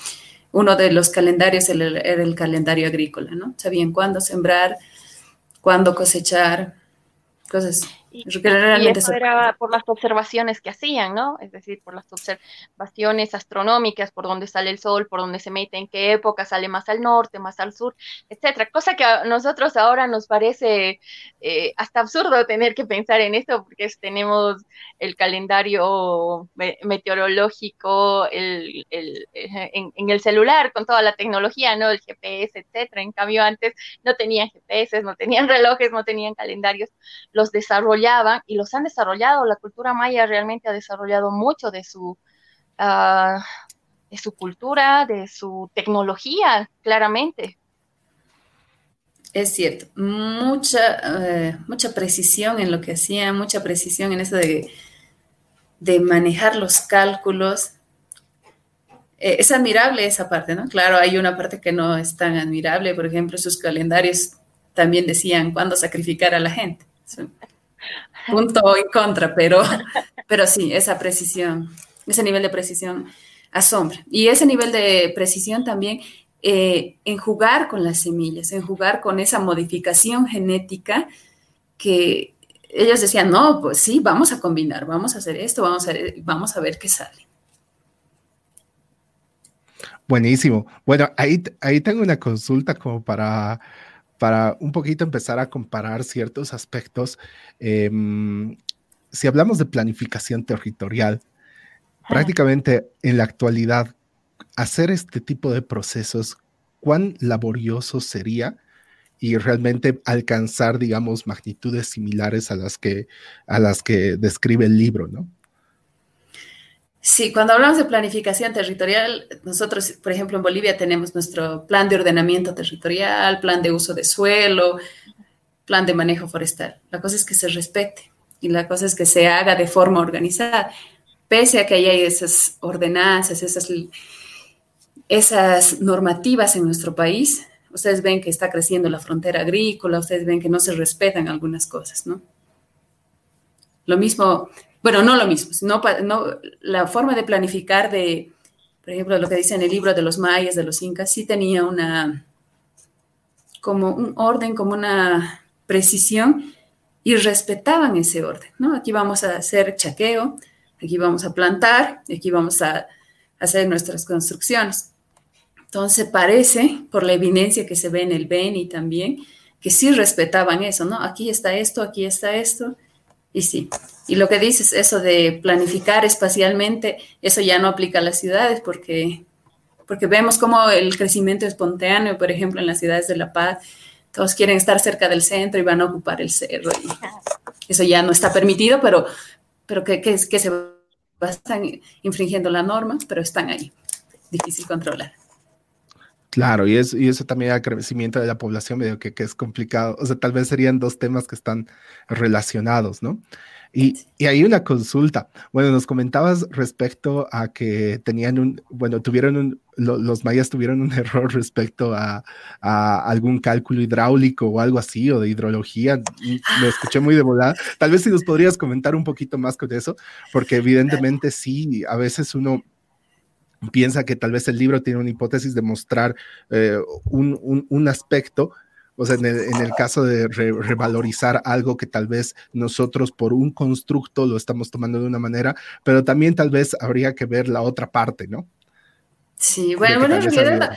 Uno de los calendarios era el calendario agrícola, ¿no? Sabían cuándo sembrar, cuándo cosechar, cosas y, eso era por las observaciones que hacían, ¿no? Es decir, por las observaciones astronómicas, por dónde sale el sol, por dónde se mete, en qué época sale más al norte, más al sur, etcétera. Cosa que a nosotros ahora nos parece eh, hasta absurdo tener que pensar en esto, porque tenemos el calendario meteorológico el, el, en, en, el celular con toda la tecnología, ¿no? El GPS, etcétera. En cambio, antes no tenían GPS, no tenían relojes, no tenían calendarios. Los y los han desarrollado. La cultura maya realmente ha desarrollado mucho de su, ah, de su cultura, de su tecnología, claramente. Es cierto, mucha, eh, mucha precisión en lo que hacían, mucha precisión en eso de, de manejar los cálculos. Eh, es admirable esa parte, ¿no? Claro, hay una parte que no es tan admirable, por ejemplo, sus calendarios también decían cuándo sacrificar a la gente punto y contra, pero, pero sí, esa precisión, ese nivel de precisión asombra. Y ese nivel de precisión también eh, en jugar con las semillas, en jugar con esa modificación genética que ellos decían, no, pues sí, vamos a combinar, vamos a hacer esto, vamos a, vamos a ver qué sale. Buenísimo. Bueno, ahí, ahí tengo una consulta como para para un poquito empezar a comparar ciertos aspectos. Em, si hablamos de planificación territorial, prácticamente en la actualidad, hacer este tipo de procesos, ¿cuán laborioso sería? y realmente alcanzar, digamos, magnitudes similares a las que, a las que describe el libro, ¿no? Sí, cuando hablamos de planificación territorial, nosotros, por ejemplo, en Bolivia tenemos nuestro plan de ordenamiento territorial, plan de uso de suelo, plan de manejo forestal. La cosa es que se respete y la cosa es que se haga de forma organizada. Pese a que hay esas ordenanzas, esas, esas normativas en nuestro país, ustedes ven que está creciendo la frontera agrícola, ustedes ven que no se respetan algunas cosas, ¿no? Lo mismo bueno, no lo mismo, no, la forma de planificar de, por ejemplo, lo que dice en el libro de los mayas, de los incas, sí tenía una, como un orden, como una precisión y respetaban ese orden, ¿no? Aquí vamos a hacer chaqueo, aquí vamos a plantar, aquí vamos a hacer nuestras construcciones. Entonces parece, por la evidencia que se ve en el Beni también, que sí respetaban eso, ¿no? Aquí está esto, aquí está esto, y sí, y lo que dices, eso de planificar espacialmente, eso ya no aplica a las ciudades porque, porque vemos como el crecimiento espontáneo, por ejemplo, en las ciudades de La Paz, todos quieren estar cerca del centro y van a ocupar el cerro. Eso ya no está permitido, pero, pero que, que, que se están infringiendo la norma, pero están ahí. Difícil controlar. Claro, y, es, y eso también el crecimiento de la población medio que, que, es complicado. O sea, tal vez serían dos temas que están relacionados, ¿no? Y, y, hay una consulta. Bueno, nos comentabas respecto a que tenían un, bueno, tuvieron un, los mayas tuvieron un error respecto a, a, algún cálculo hidráulico o algo así, o de hidrología. Lo escuché muy de volada. Tal vez si nos podrías comentar un poquito más con eso, porque evidentemente sí, a veces uno piensa que tal vez el libro tiene una hipótesis de mostrar eh, un, un, un aspecto o sea, en el, caso de revalorizar algo que tal vez nosotros por un constructo lo estamos tomando de una manera, pero también tal vez habría que ver la otra parte, ¿no? Sí, bueno, bueno en realidad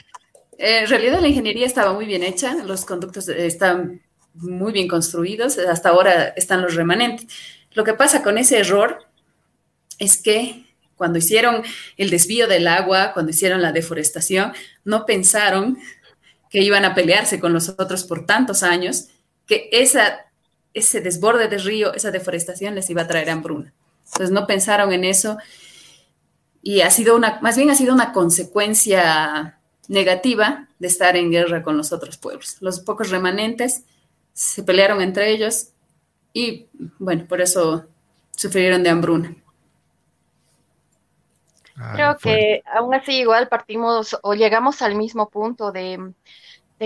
en realidad la ingeniería estaba muy bien hecha, los conductos están muy bien construidos, hasta ahora están los remanentes. Lo que pasa con ese error es que cuando hicieron el desvío del agua, cuando hicieron la deforestación, no pensaron que iban a pelearse con los otros por tantos años, que ese desborde del río, esa deforestación les iba a traer hambruna. Entonces no pensaron en eso y ha sido una, más bien ha sido una consecuencia negativa de estar en guerra con los otros pueblos. Los pocos remanentes se pelearon entre ellos y, bueno, por eso sufrieron de hambruna. Creo que aún así igual partimos o llegamos al mismo punto de,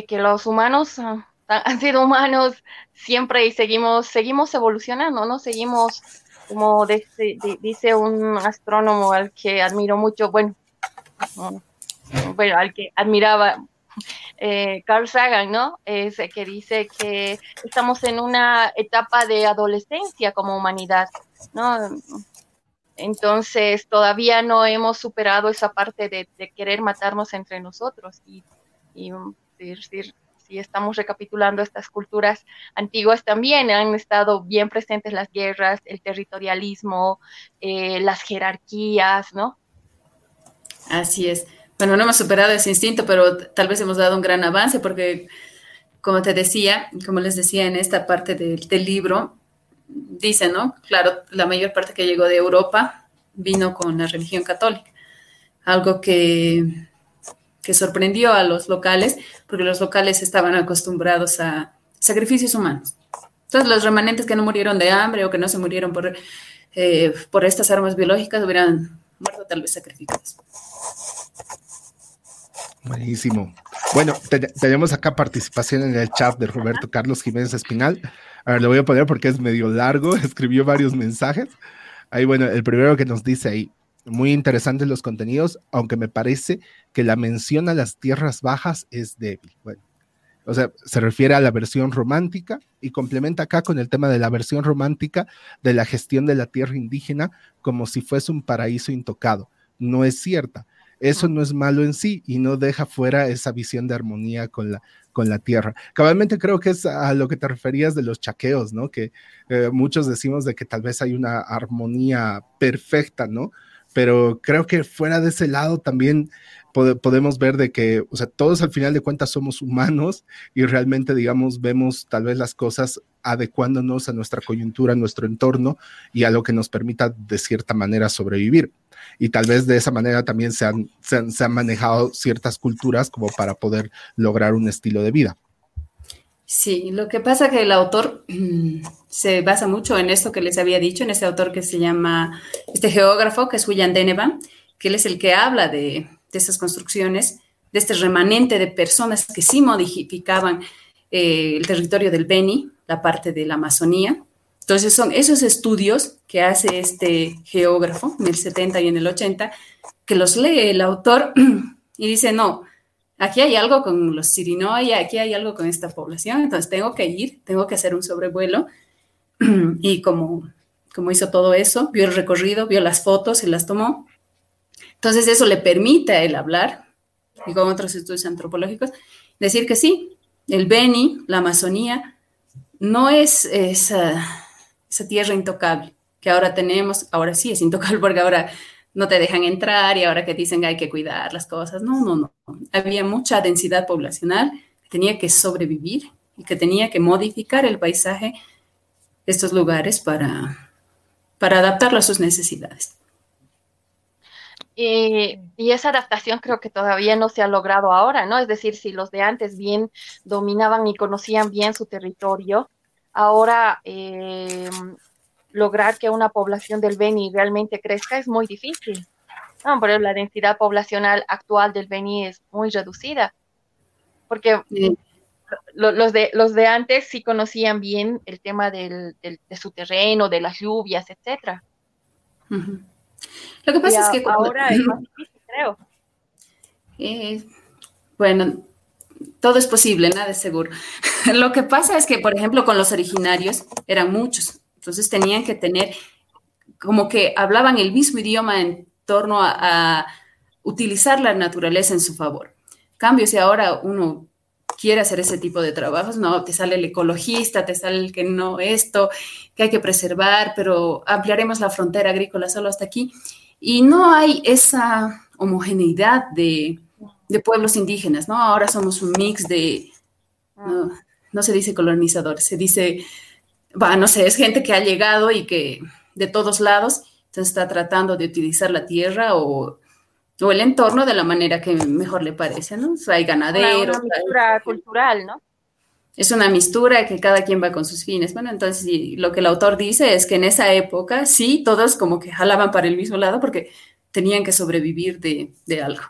que los humanos ah, han sido humanos siempre y seguimos, seguimos evolucionando, ¿no? Seguimos, como dice un astrónomo al que admiro mucho, bueno, bueno, al que admiraba eh, Carl Sagan, ¿no? Es que dice que estamos en una etapa de adolescencia como humanidad, ¿no? Entonces todavía no hemos superado esa parte de, querer matarnos entre nosotros y, decir, si estamos recapitulando estas culturas antiguas también han estado bien presentes las guerras, el territorialismo, eh, las jerarquías, ¿no? Así es. Bueno, no hemos superado ese instinto, pero tal vez hemos dado un gran avance porque, como te decía, como les decía en esta parte del libro, dice, ¿no? Claro, la mayor parte que llegó de Europa vino con la religión católica, algo que, que sorprendió a los locales, porque los locales estaban acostumbrados a sacrificios humanos. Entonces, los remanentes que no murieron de hambre o que no se murieron por, eh, por estas armas biológicas hubieran muerto tal vez sacrificados. Buenísimo. Bueno, tenemos acá participación en el chat de Roberto Carlos Jiménez Espinal. A ver, lo voy a poner porque es medio largo, escribió varios mensajes. Ahí, bueno, el primero que nos dice ahí, muy interesantes los contenidos, aunque me parece que la mención a las tierras bajas es débil. Bueno, o sea, se refiere a la versión romántica y complementa acá con el tema de la versión romántica de la gestión de la tierra indígena como si fuese un paraíso intocado. No es cierta eso no es malo en sí y no deja fuera esa visión de armonía con la, con la tierra. Cabalmente creo que es a lo que te referías de los chaqueos, ¿no? Que eh, muchos decimos de que tal vez hay una armonía perfecta, ¿no? Pero creo que fuera de ese lado también podemos ver de que, o sea, todos al final de cuentas somos humanos y realmente, digamos, vemos tal vez las cosas adecuándonos a nuestra coyuntura, a nuestro entorno y a lo que nos permita de cierta manera sobrevivir y tal vez de esa manera también se han, se han, manejado ciertas culturas como para poder lograr un estilo de vida. Sí, lo que pasa que el autor se basa mucho en esto que les había dicho, en ese autor que se llama, este geógrafo, que es William Denevan, que él es el que habla de, de esas construcciones, de este remanente de personas que sí modificaban eh, el territorio del Beni, la parte de la Amazonía, entonces son esos estudios que hace este geógrafo en el 70 y en el 80, que los lee el autor y dice, no, aquí hay algo con los Sirinoy, aquí hay algo con esta población, entonces tengo que ir, tengo que hacer un sobrevuelo. Y como, como hizo todo eso, vio el recorrido, vio las fotos y las tomó. Entonces eso le permite a él hablar, y con otros estudios antropológicos, decir que sí, el Beni, la Amazonía, no es esa tierra intocable que ahora tenemos, ahora sí es intocable porque ahora no te dejan entrar y ahora que dicen que hay que cuidar las cosas. No, no, no. Había mucha densidad poblacional que tenía que sobrevivir y que tenía que modificar el paisaje estos lugares para, para adaptarlo a sus necesidades. Y, y, esa adaptación creo que todavía no se ha logrado ahora, ¿no? Es decir, si los de antes bien dominaban y conocían bien su territorio, Ahora, eh, lograr que una población del Beni realmente crezca es muy difícil. No, pero la densidad poblacional actual del Beni es muy reducida. Porque los, de, los de antes sí conocían bien el tema del, de su terreno, de las lluvias, etc. Lo que pasa es que ahora es más difícil, creo. Eh, bueno, todo es posible, nada es seguro. Lo que pasa es que, por ejemplo, con los originarios eran muchos, entonces tenían que tener, como que hablaban el mismo idioma en torno a, utilizar la naturaleza en su favor. Cambio si ahora uno quiere hacer ese tipo de trabajos, no, te sale el ecologista, te sale el que no esto, que hay que preservar, pero ampliaremos la frontera agrícola solo hasta aquí. Y no hay esa homogeneidad de, de pueblos indígenas, ¿no? Ahora somos un mix de, no, no se dice colonizador, se dice, va, no sé, es gente que ha llegado y que de todos lados, entonces está tratando de utilizar la tierra o o el entorno de la manera que mejor le parece, ¿no? O sea, hay ganaderos. Una, mistura cultural, ¿no? Es una mistura que cada quien va con sus fines. Bueno, entonces lo que el autor dice es que en esa época sí, todos como que jalaban para el mismo lado porque tenían que sobrevivir de, de algo.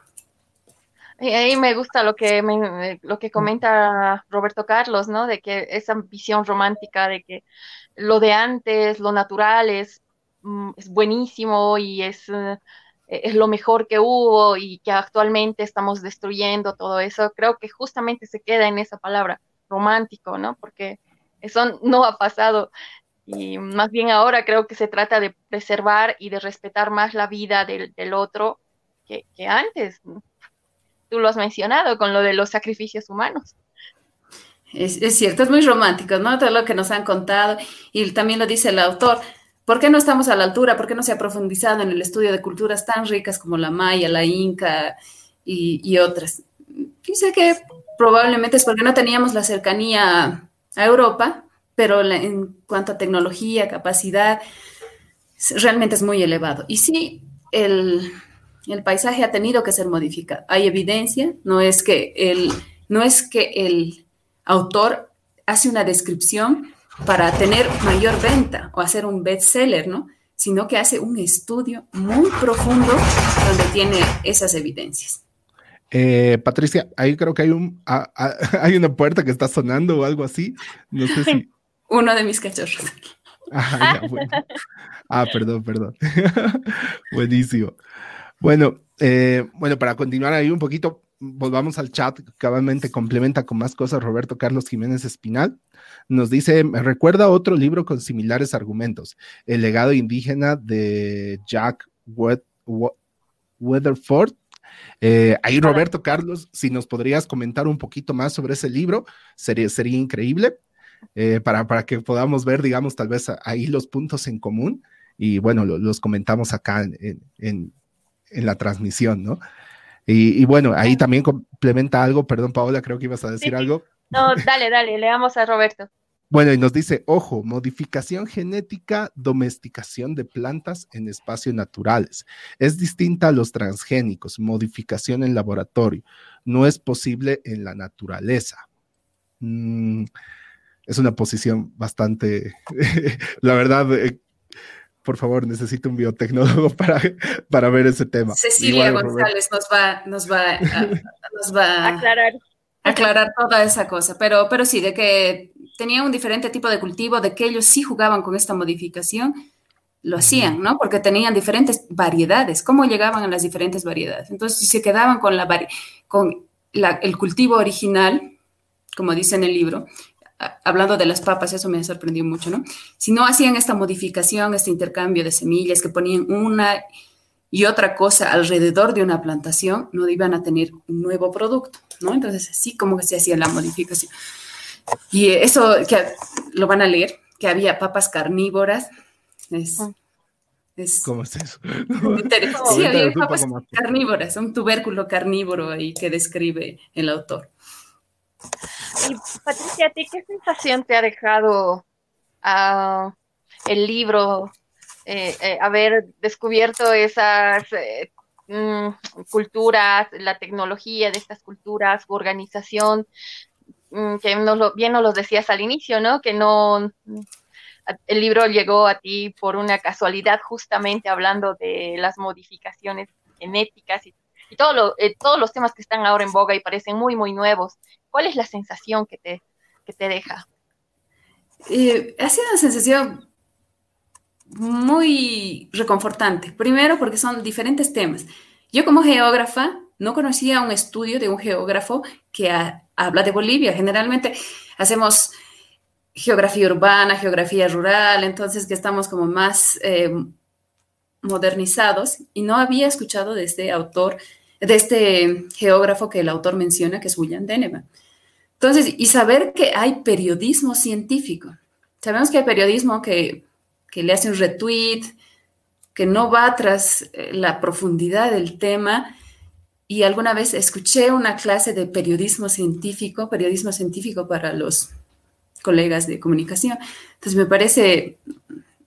Y ahí me gusta lo que, me, lo que comenta Roberto Carlos, ¿no? De que esa visión romántica de que lo de antes, lo natural es, mm, es buenísimo y es... Eh, es lo mejor que hubo y que actualmente estamos destruyendo todo eso, creo que justamente se queda en esa palabra, romántico, ¿no? Porque eso no ha pasado. Y más bien ahora creo que se trata de preservar y de respetar más la vida del, otro que, antes. Tú lo has mencionado con lo de los sacrificios humanos. Es, es, cierto, es muy romántico, ¿no? Todo lo que nos han contado y también lo dice el autor. ¿Por qué no estamos a la altura? ¿Por qué no se ha profundizado en el estudio de culturas tan ricas como la maya, la inca y, otras? Dice que probablemente es porque no teníamos la cercanía a Europa, pero en cuanto a tecnología, capacidad, realmente es muy elevado. Y sí, el, paisaje ha tenido que ser modificado. Hay evidencia, no es que el, no es que el autor hace una descripción para tener mayor venta o hacer un bestseller, ¿no? Sino que hace un estudio muy profundo donde tiene esas evidencias. Eh, Patricia, ahí creo que hay, un, hay una puerta que está sonando o algo así. No sé si. Uno de mis cachorros. Ah, ah perdón, perdón. Buenísimo. Bueno, eh, bueno, para continuar ahí un poquito, volvamos al chat, cabalmente complementa con más cosas Roberto Carlos Jiménez Espinal. Nos dice, me recuerda otro libro con similares argumentos, El legado indígena de Jack Weatherford. Eh, ahí Roberto Carlos, si nos podrías comentar un poquito más sobre ese libro, sería, sería increíble eh, para, para que podamos ver, digamos, tal vez ahí los puntos en común y bueno, los comentamos acá en, en, en la transmisión, ¿no? Y, bueno, ahí también complementa algo, perdón Paola, creo que ibas a decir algo. No, dale, dale, leamos a Roberto. Bueno, y nos dice, ojo, modificación genética, domesticación de plantas en espacios naturales. Es distinta a los transgénicos, modificación en laboratorio. No es posible en la naturaleza. Mm, es una posición bastante, la verdad, eh, por favor, necesito un biotecnólogo para, para ver ese tema. Cecilia González nos va, nos va, a, nos va aclarar. aclarar toda esa cosa, pero, pero sí, de que tenía un diferente tipo de cultivo, de que ellos sí jugaban con esta modificación, lo hacían, ¿no? Porque tenían diferentes variedades. ¿Cómo llegaban a las diferentes variedades? Entonces, si se quedaban con, la, con el cultivo original, como dice en el libro, hablando de las papas, eso me sorprendió mucho, ¿no? Si no hacían esta modificación, este intercambio de semillas, que ponían una y otra cosa alrededor de una plantación, no iban a tener un nuevo producto, ¿no? Entonces, así como que se hacía la modificación. Y eso que lo van a leer, que había papas carnívoras, es... Ah. ¿Cómo es eso? sí, había papas carnívoras, un tubérculo carnívoro ahí que describe el autor. Y Patricia, ¿a ti qué sensación te ha dejado uh, el libro, eh, eh, haber descubierto esas eh, mm, culturas, la tecnología de estas culturas, su organización, mm, que lo, bien nos lo decías al inicio, ¿no? Que no, el libro llegó a ti por una casualidad, justamente hablando de las modificaciones genéticas y, todo todos los temas que están ahora en boga y parecen muy, muy nuevos. ¿Cuál es la sensación que te, te deja? Eh, ha sido una sensación muy reconfortante. Primero porque son diferentes temas. Yo como geógrafa no conocía un estudio de un geógrafo que habla de Bolivia. Generalmente hacemos geografía urbana, geografía rural, entonces que estamos como más eh, modernizados y no había escuchado de este autor de este geógrafo que el autor menciona, que es William Denevan. Entonces, y saber que hay periodismo científico. Sabemos que hay periodismo que, que le hace un retweet, que no va tras eh, la profundidad del tema. Y alguna vez escuché una clase de periodismo científico, periodismo científico para los colegas de comunicación. Entonces me parece,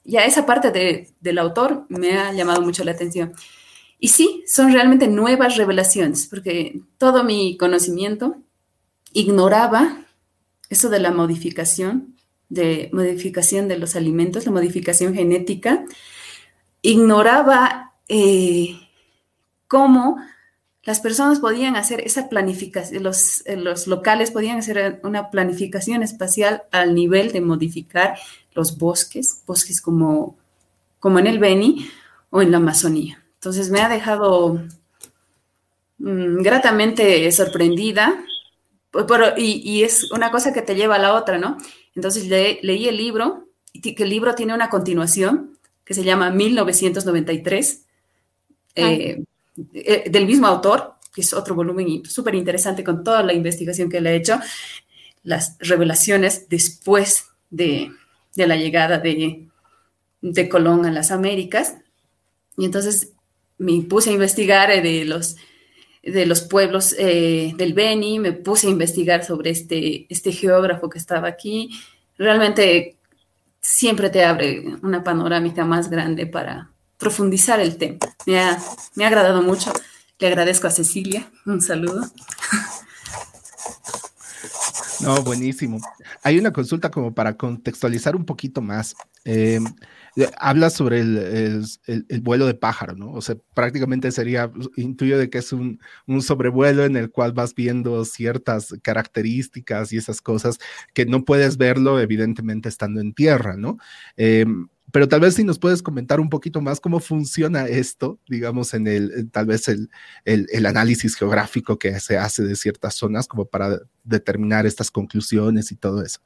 ya esa parte de, del autor me ha llamado mucho la atención. Y sí, son realmente nuevas revelaciones, porque todo mi conocimiento ignoraba eso de la modificación, de modificación de los alimentos, la modificación genética, ignoraba eh, cómo las personas podían hacer esa planificación, los, los locales podían hacer una planificación espacial al nivel de modificar los bosques, bosques como, como en el Beni o en la Amazonía. Entonces me ha dejado mm, gratamente sorprendida y, es una cosa que te lleva a la otra, ¿no? Entonces leí el libro, y que el libro tiene una continuación que se llama 1993. Eh, eh, del mismo autor, que es otro volumen súper interesante con toda la investigación que le ha hecho, las revelaciones después de, la llegada de, Colón a las Américas. Y entonces me puse a investigar eh, de los, de los pueblos eh, del Beni, me puse a investigar sobre este, este geógrafo que estaba aquí. Realmente siempre te abre una panorámica más grande para, profundizar el tema. Me ha, me ha agradado mucho. Le agradezco a Cecilia. Un saludo. No, buenísimo. Hay una consulta como para contextualizar un poquito más. Eh, habla sobre el, vuelo de pájaro, ¿no? O sea, prácticamente sería, intuyo de que es un, sobrevuelo en el cual vas viendo ciertas características y esas cosas que no puedes verlo, evidentemente, estando en tierra, ¿no? Eh, pero tal vez si nos puedes comentar un poquito más cómo funciona esto, digamos, en el, tal vez el, el, análisis geográfico que se hace de ciertas zonas como para determinar estas conclusiones y todo eso.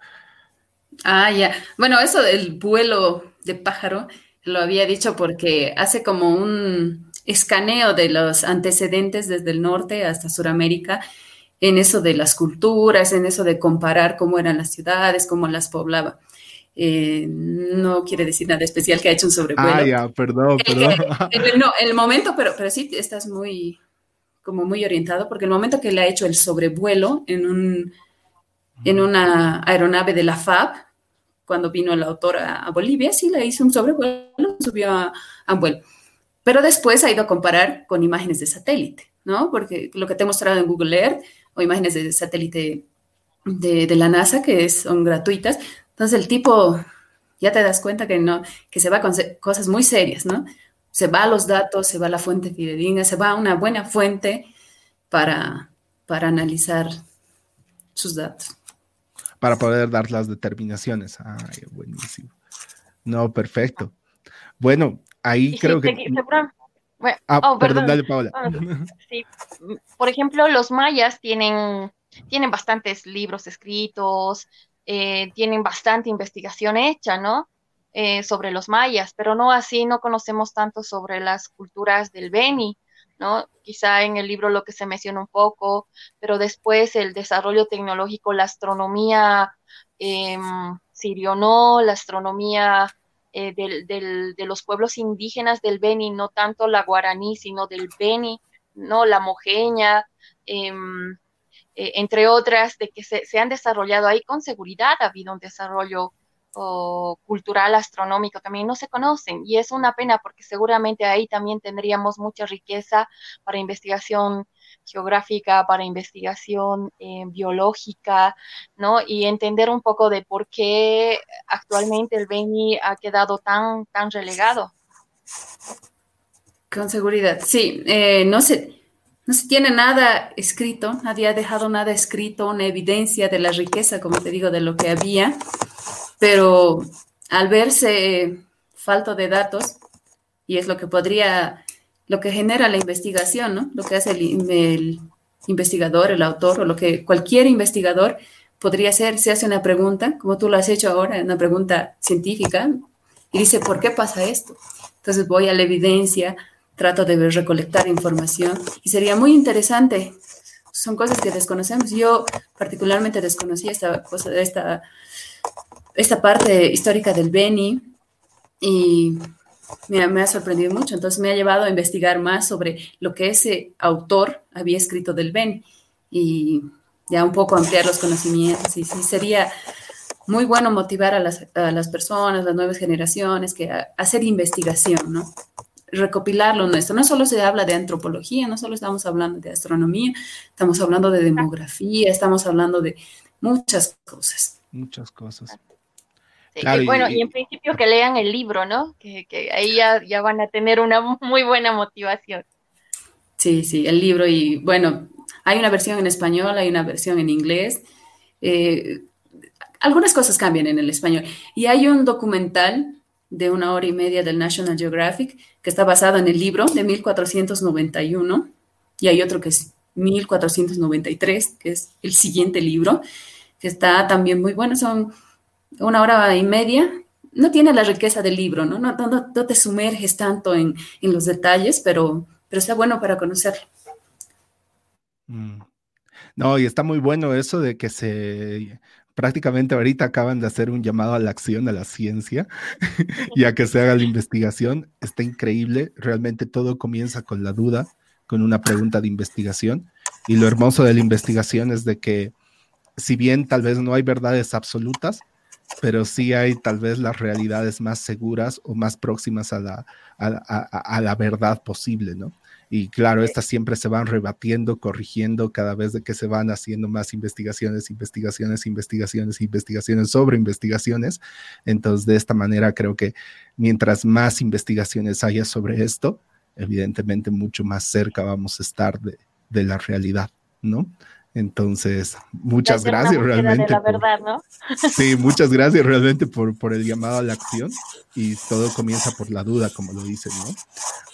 Ah, ya. Bueno, eso del vuelo de pájaro lo había dicho porque hace como un escaneo de los antecedentes desde el norte hasta Sudamérica en eso de las culturas, en eso de comparar cómo eran las ciudades, cómo las poblaba. Eh, no quiere decir nada especial que ha hecho un sobrevuelo. Ah, ya, perdón, perdón. Eh, no, el momento, pero, pero sí estás muy, como muy orientado, porque el momento que le ha hecho el sobrevuelo en, un, en una aeronave de la FAB, cuando vino el autor a, Bolivia, sí le hizo un sobrevuelo, subió a, a, un vuelo. Pero después ha ido a comparar con imágenes de satélite, ¿no? Porque lo que te he mostrado en Google Earth o imágenes de satélite de, de la NASA, que son gratuitas, entonces el tipo, ya te das cuenta que no, que se va con cosas muy serias, ¿no? Se va a los datos, se va a la fuente fidedigna, se va a una buena fuente para, para analizar sus datos. Para poder dar las determinaciones. Ay, buenísimo. No, perfecto. Bueno, ahí creo que... ah, oh, perdón, dale, Paola. Sí. Por ejemplo, los mayas tienen, tienen bastantes libros escritos, eh, tienen bastante investigación hecha, ¿no? Eh, sobre los mayas, pero no así, no conocemos tanto sobre las culturas del Beni, ¿no? Quizá en el libro lo que se menciona un poco, pero después el desarrollo tecnológico, la astronomía eh, sirionó, la astronomía eh, de los pueblos indígenas del Beni, no tanto la guaraní, sino del Beni, ¿no? La mojeña, em, eh, entre otras, de que se, han desarrollado ahí con seguridad, ha habido un desarrollo cultural, astronómico, también no se conocen y es una pena porque seguramente ahí también tendríamos mucha riqueza para investigación geográfica, para investigación eh, biológica, ¿no? Y entender un poco de por qué actualmente el Beni ha quedado tan, tan relegado. Con seguridad, sí, eh, no sé, no se tiene nada escrito, nadie ha dejado nada escrito, una evidencia de la riqueza, como te digo, de lo que había, pero al verse falta de datos, y es lo que podría, lo que genera la investigación, ¿no? Lo que hace el, investigador, el autor, o lo que cualquier investigador podría hacer, se hace una pregunta, como tú lo has hecho ahora, una pregunta científica, y dice, ¿por qué pasa esto? Entonces voy a la evidencia, trato de recolectar información y sería muy interesante. Son cosas que desconocemos. Yo particularmente desconocí esta cosa, esta, esta parte histórica del Beni y me, me, ha sorprendido mucho. Entonces me ha llevado a investigar más sobre lo que ese autor había escrito del Beni y ya un poco ampliar los conocimientos. Y sí, sería muy bueno motivar a las, a las personas, las nuevas generaciones, que a, hacer investigación, ¿no? Recopilar lo nuestro. No solo se habla de antropología, no solo estamos hablando de astronomía, estamos hablando de demografía, estamos hablando de muchas cosas. Muchas cosas. y bueno, y, en principio que lean el libro, ¿no? Que, ahí ya, ya, van a tener una muy buena motivación. Sí, sí, el libro y bueno, hay una versión en español, hay una versión en inglés. Eh, algunas cosas cambian en el español. Y hay un documental de una hora y media del National Geographic que está basado en el libro de 1491 y hay otro que es 1493, que es el siguiente libro, que está también muy bueno. Son una hora y media. No tiene la riqueza del libro, ¿no? No, no, te sumerges tanto en, en, los detalles, pero, pero está bueno para conocerlo. Mm. No, y está muy bueno eso de que se prácticamente ahorita acaban de hacer un llamado a la acción, a la ciencia, y a que se haga la investigación. Está increíble, realmente todo comienza con la duda, con una pregunta de investigación. Y lo hermoso de la investigación es de que si bien tal vez no hay verdades absolutas, pero sí hay tal vez las realidades más seguras o más próximas a la, a la verdad posible, ¿no? Y claro, estas siempre se van rebatiendo, corrigiendo cada vez de que se van haciendo más investigaciones, investigaciones, investigaciones, investigaciones sobre investigaciones. Entonces, de esta manera creo que mientras más investigaciones haya sobre esto, evidentemente mucho más cerca vamos a estar de, de la realidad, ¿no? Entonces, muchas gracias realmente. Sí, muchas gracias realmente por, por el llamado a la acción y todo comienza por la duda, como lo dicen, ¿no?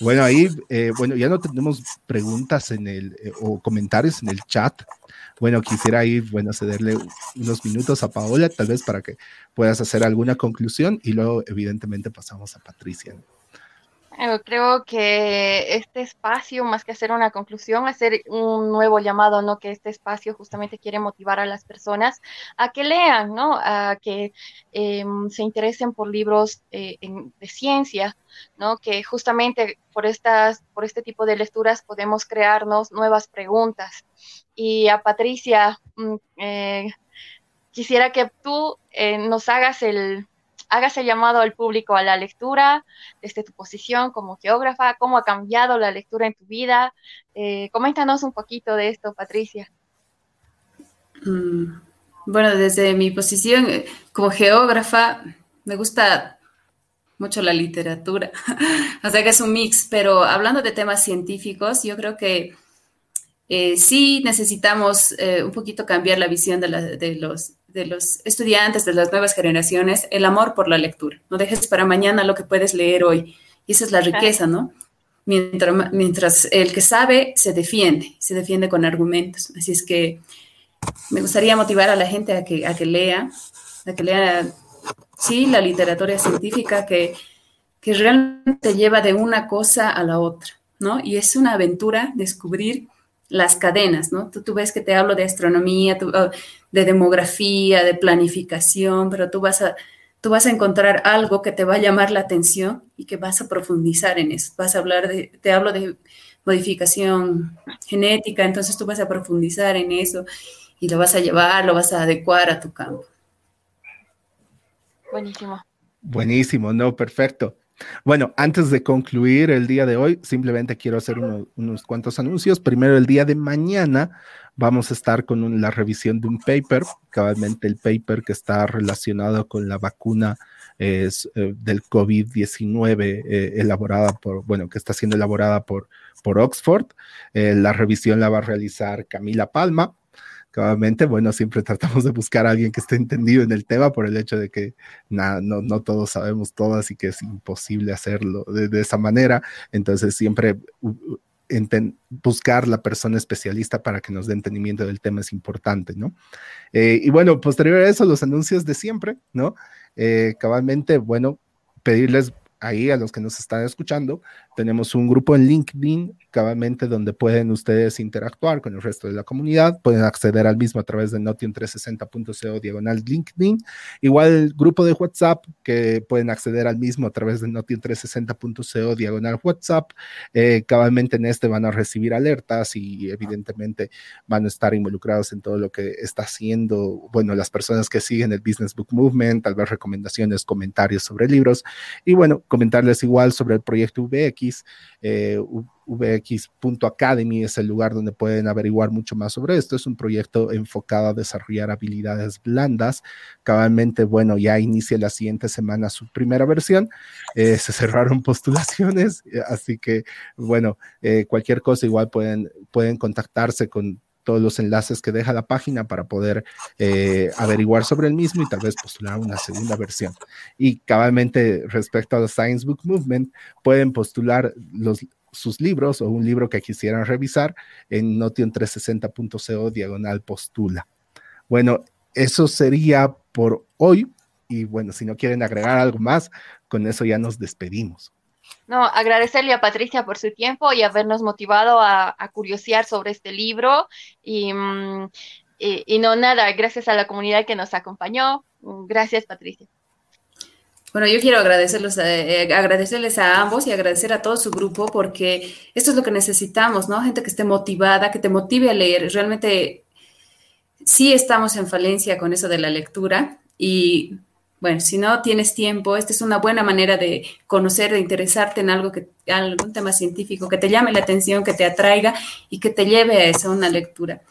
Bueno, ahí, eh, bueno, ya no tenemos preguntas en el, eh, o comentarios en el chat. Bueno, quisiera ir, bueno, cederle unos minutos a Paola, tal vez para que puedas hacer alguna conclusión y luego, evidentemente, pasamos a Patricia. Creo que este espacio, más que hacer una conclusión, hacer un nuevo llamado, ¿no? Que este espacio justamente quiere motivar a las personas a que lean, ¿no? A que em, se interesen por libros eh, de ciencia, ¿no? Que justamente por, estas, por este tipo de lecturas podemos crearnos nuevas preguntas. Y a Patricia, mm, eh, quisiera que tú eh, nos hagas el, hágase llamado al público a la lectura desde tu posición como geógrafa, cómo ha cambiado la lectura en tu vida. Eh, coméntanos un poquito de esto, Patricia. Mm, bueno, desde mi posición eh, como geógrafa, me gusta mucho la literatura, o sea que es un mix, pero hablando de temas científicos, yo creo que eh, sí necesitamos un poquito cambiar la visión de, de, los, de los estudiantes, de las nuevas generaciones, el amor por la lectura. No dejes para mañana lo que puedes leer hoy. Y esa es la riqueza, ¿no? Mientras, mientras el que sabe se defiende, se defiende con argumentos. Así es que me gustaría motivar a la gente a que, a que lea, a que lea, sí, la literatura científica que, que realmente lleva de una cosa a la otra, ¿no? Y es una aventura descubrir las cadenas, ¿no? Tú, tú ves que te hablo de astronomía, oh, de demografía, de planificación, pero tú vas a tú vas a encontrar algo que te va a llamar la atención y que vas a profundizar en eso. Vas a hablar de, te hablo de modificación genética, entonces tú vas a profundizar en eso y lo vas a llevar, lo vas a adecuar a tu campo. Buenísimo. Buenísimo, no, perfecto. Bueno, antes de concluir el día de hoy, simplemente quiero hacer unos cuantos anuncios. Primero, el día de mañana vamos a estar con la revisión de un paper, cabalmente el paper que está relacionado con la vacuna es, eh, del COVID-19 eh, elaborada por, bueno, que está siendo elaborada por, por Oxford. Eh, la revisión la va a realizar Camila Palma bueno, siempre tratamos de buscar a alguien que esté entendido en el tema por el hecho de que no, no todos sabemos todas y que es imposible hacerlo de, esa manera. Entonces, siempre buscar la persona especialista para que nos dé entendimiento del tema es importante, ¿no? Eh, y bueno, posterior a eso, los anuncios de siempre, ¿no? Eh, cabalmente, bueno, pedirles ahí a los que nos están escuchando, tenemos un grupo en LinkedIn, cabalmente donde pueden ustedes interactuar con el resto de la comunidad, pueden acceder al mismo a través de notion360.co diagonal LinkedIn, igual el grupo de WhatsApp que pueden acceder al mismo a través de notion360.co diagonal WhatsApp, eh, cabalmente en este van a recibir alertas y evidentemente van a estar involucrados en todo lo que está haciendo, bueno, las personas que siguen el Business Book Movement, tal vez recomendaciones, comentarios sobre libros y bueno, comentarles igual sobre el proyecto VX. Eh, VX.academy es el lugar donde pueden averiguar mucho más sobre esto. Es un proyecto enfocado a desarrollar habilidades blandas. Cabalmente, bueno, ya inicia la siguiente semana su primera versión. Eh, se cerraron postulaciones, así que, bueno, eh, cualquier cosa igual pueden, pueden contactarse con todos los enlaces que deja la página para poder eh, averiguar sobre el mismo y tal vez postular una segunda versión. Y cabalmente respecto al Science Book Movement, pueden postular sus libros o un libro que quisieran revisar en notion360.co diagonal postula. Bueno, eso sería por hoy. Y bueno, si no quieren agregar algo más, con eso ya nos despedimos. No, agradecerle a Patricia por su tiempo y habernos motivado a, a curiosear sobre este libro. Mm, y, y, no, nada, gracias a la comunidad que nos acompañó. Gracias, Patricia. Bueno, yo quiero agradecerles, eh, agradecerles a ambos y agradecer a todo su grupo porque esto es lo que necesitamos, ¿no? Gente que esté motivada, que te motive a leer. Realmente sí estamos en falencia con eso de la lectura y bueno, si no tienes tiempo, esta es una buena manera de conocer, de interesarte en algo que, algún tema científico que te llame la atención, que te atraiga y que te lleve a esa una lectura.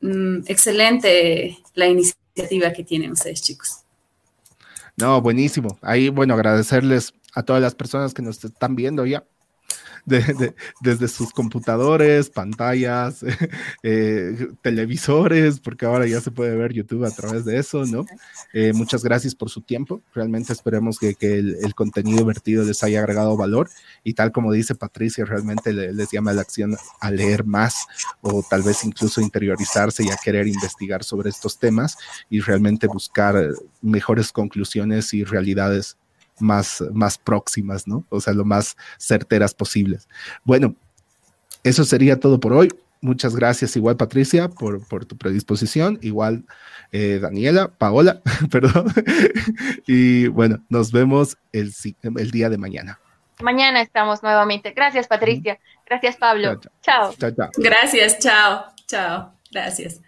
Mm, excelente la iniciativa que tienen ustedes, chicos. No, buenísimo. Ahí, bueno, agradecerles a todas las personas que nos están viendo ya desde sus computadores, pantallas, eh, televisores, porque ahora ya se puede ver YouTube a través de eso, ¿no? Eh, muchas gracias por su tiempo. Realmente esperemos que, el, contenido vertido les haya agregado valor y tal como dice Patricia, realmente les llama la acción a leer más o tal vez incluso interiorizarse y a querer investigar sobre estos temas y realmente buscar mejores conclusiones y realidades más, más próximas, ¿no? O sea, lo más certeras posibles. Bueno, eso sería todo por hoy. Muchas gracias, igual Patricia, por, por tu predisposición, igual eh, Daniela, Paola, perdón. y bueno, nos vemos el, el día de mañana. Mañana estamos nuevamente. Gracias, Patricia. Gracias, Pablo. chao. chao. Gracias, chao. Chao. Gracias.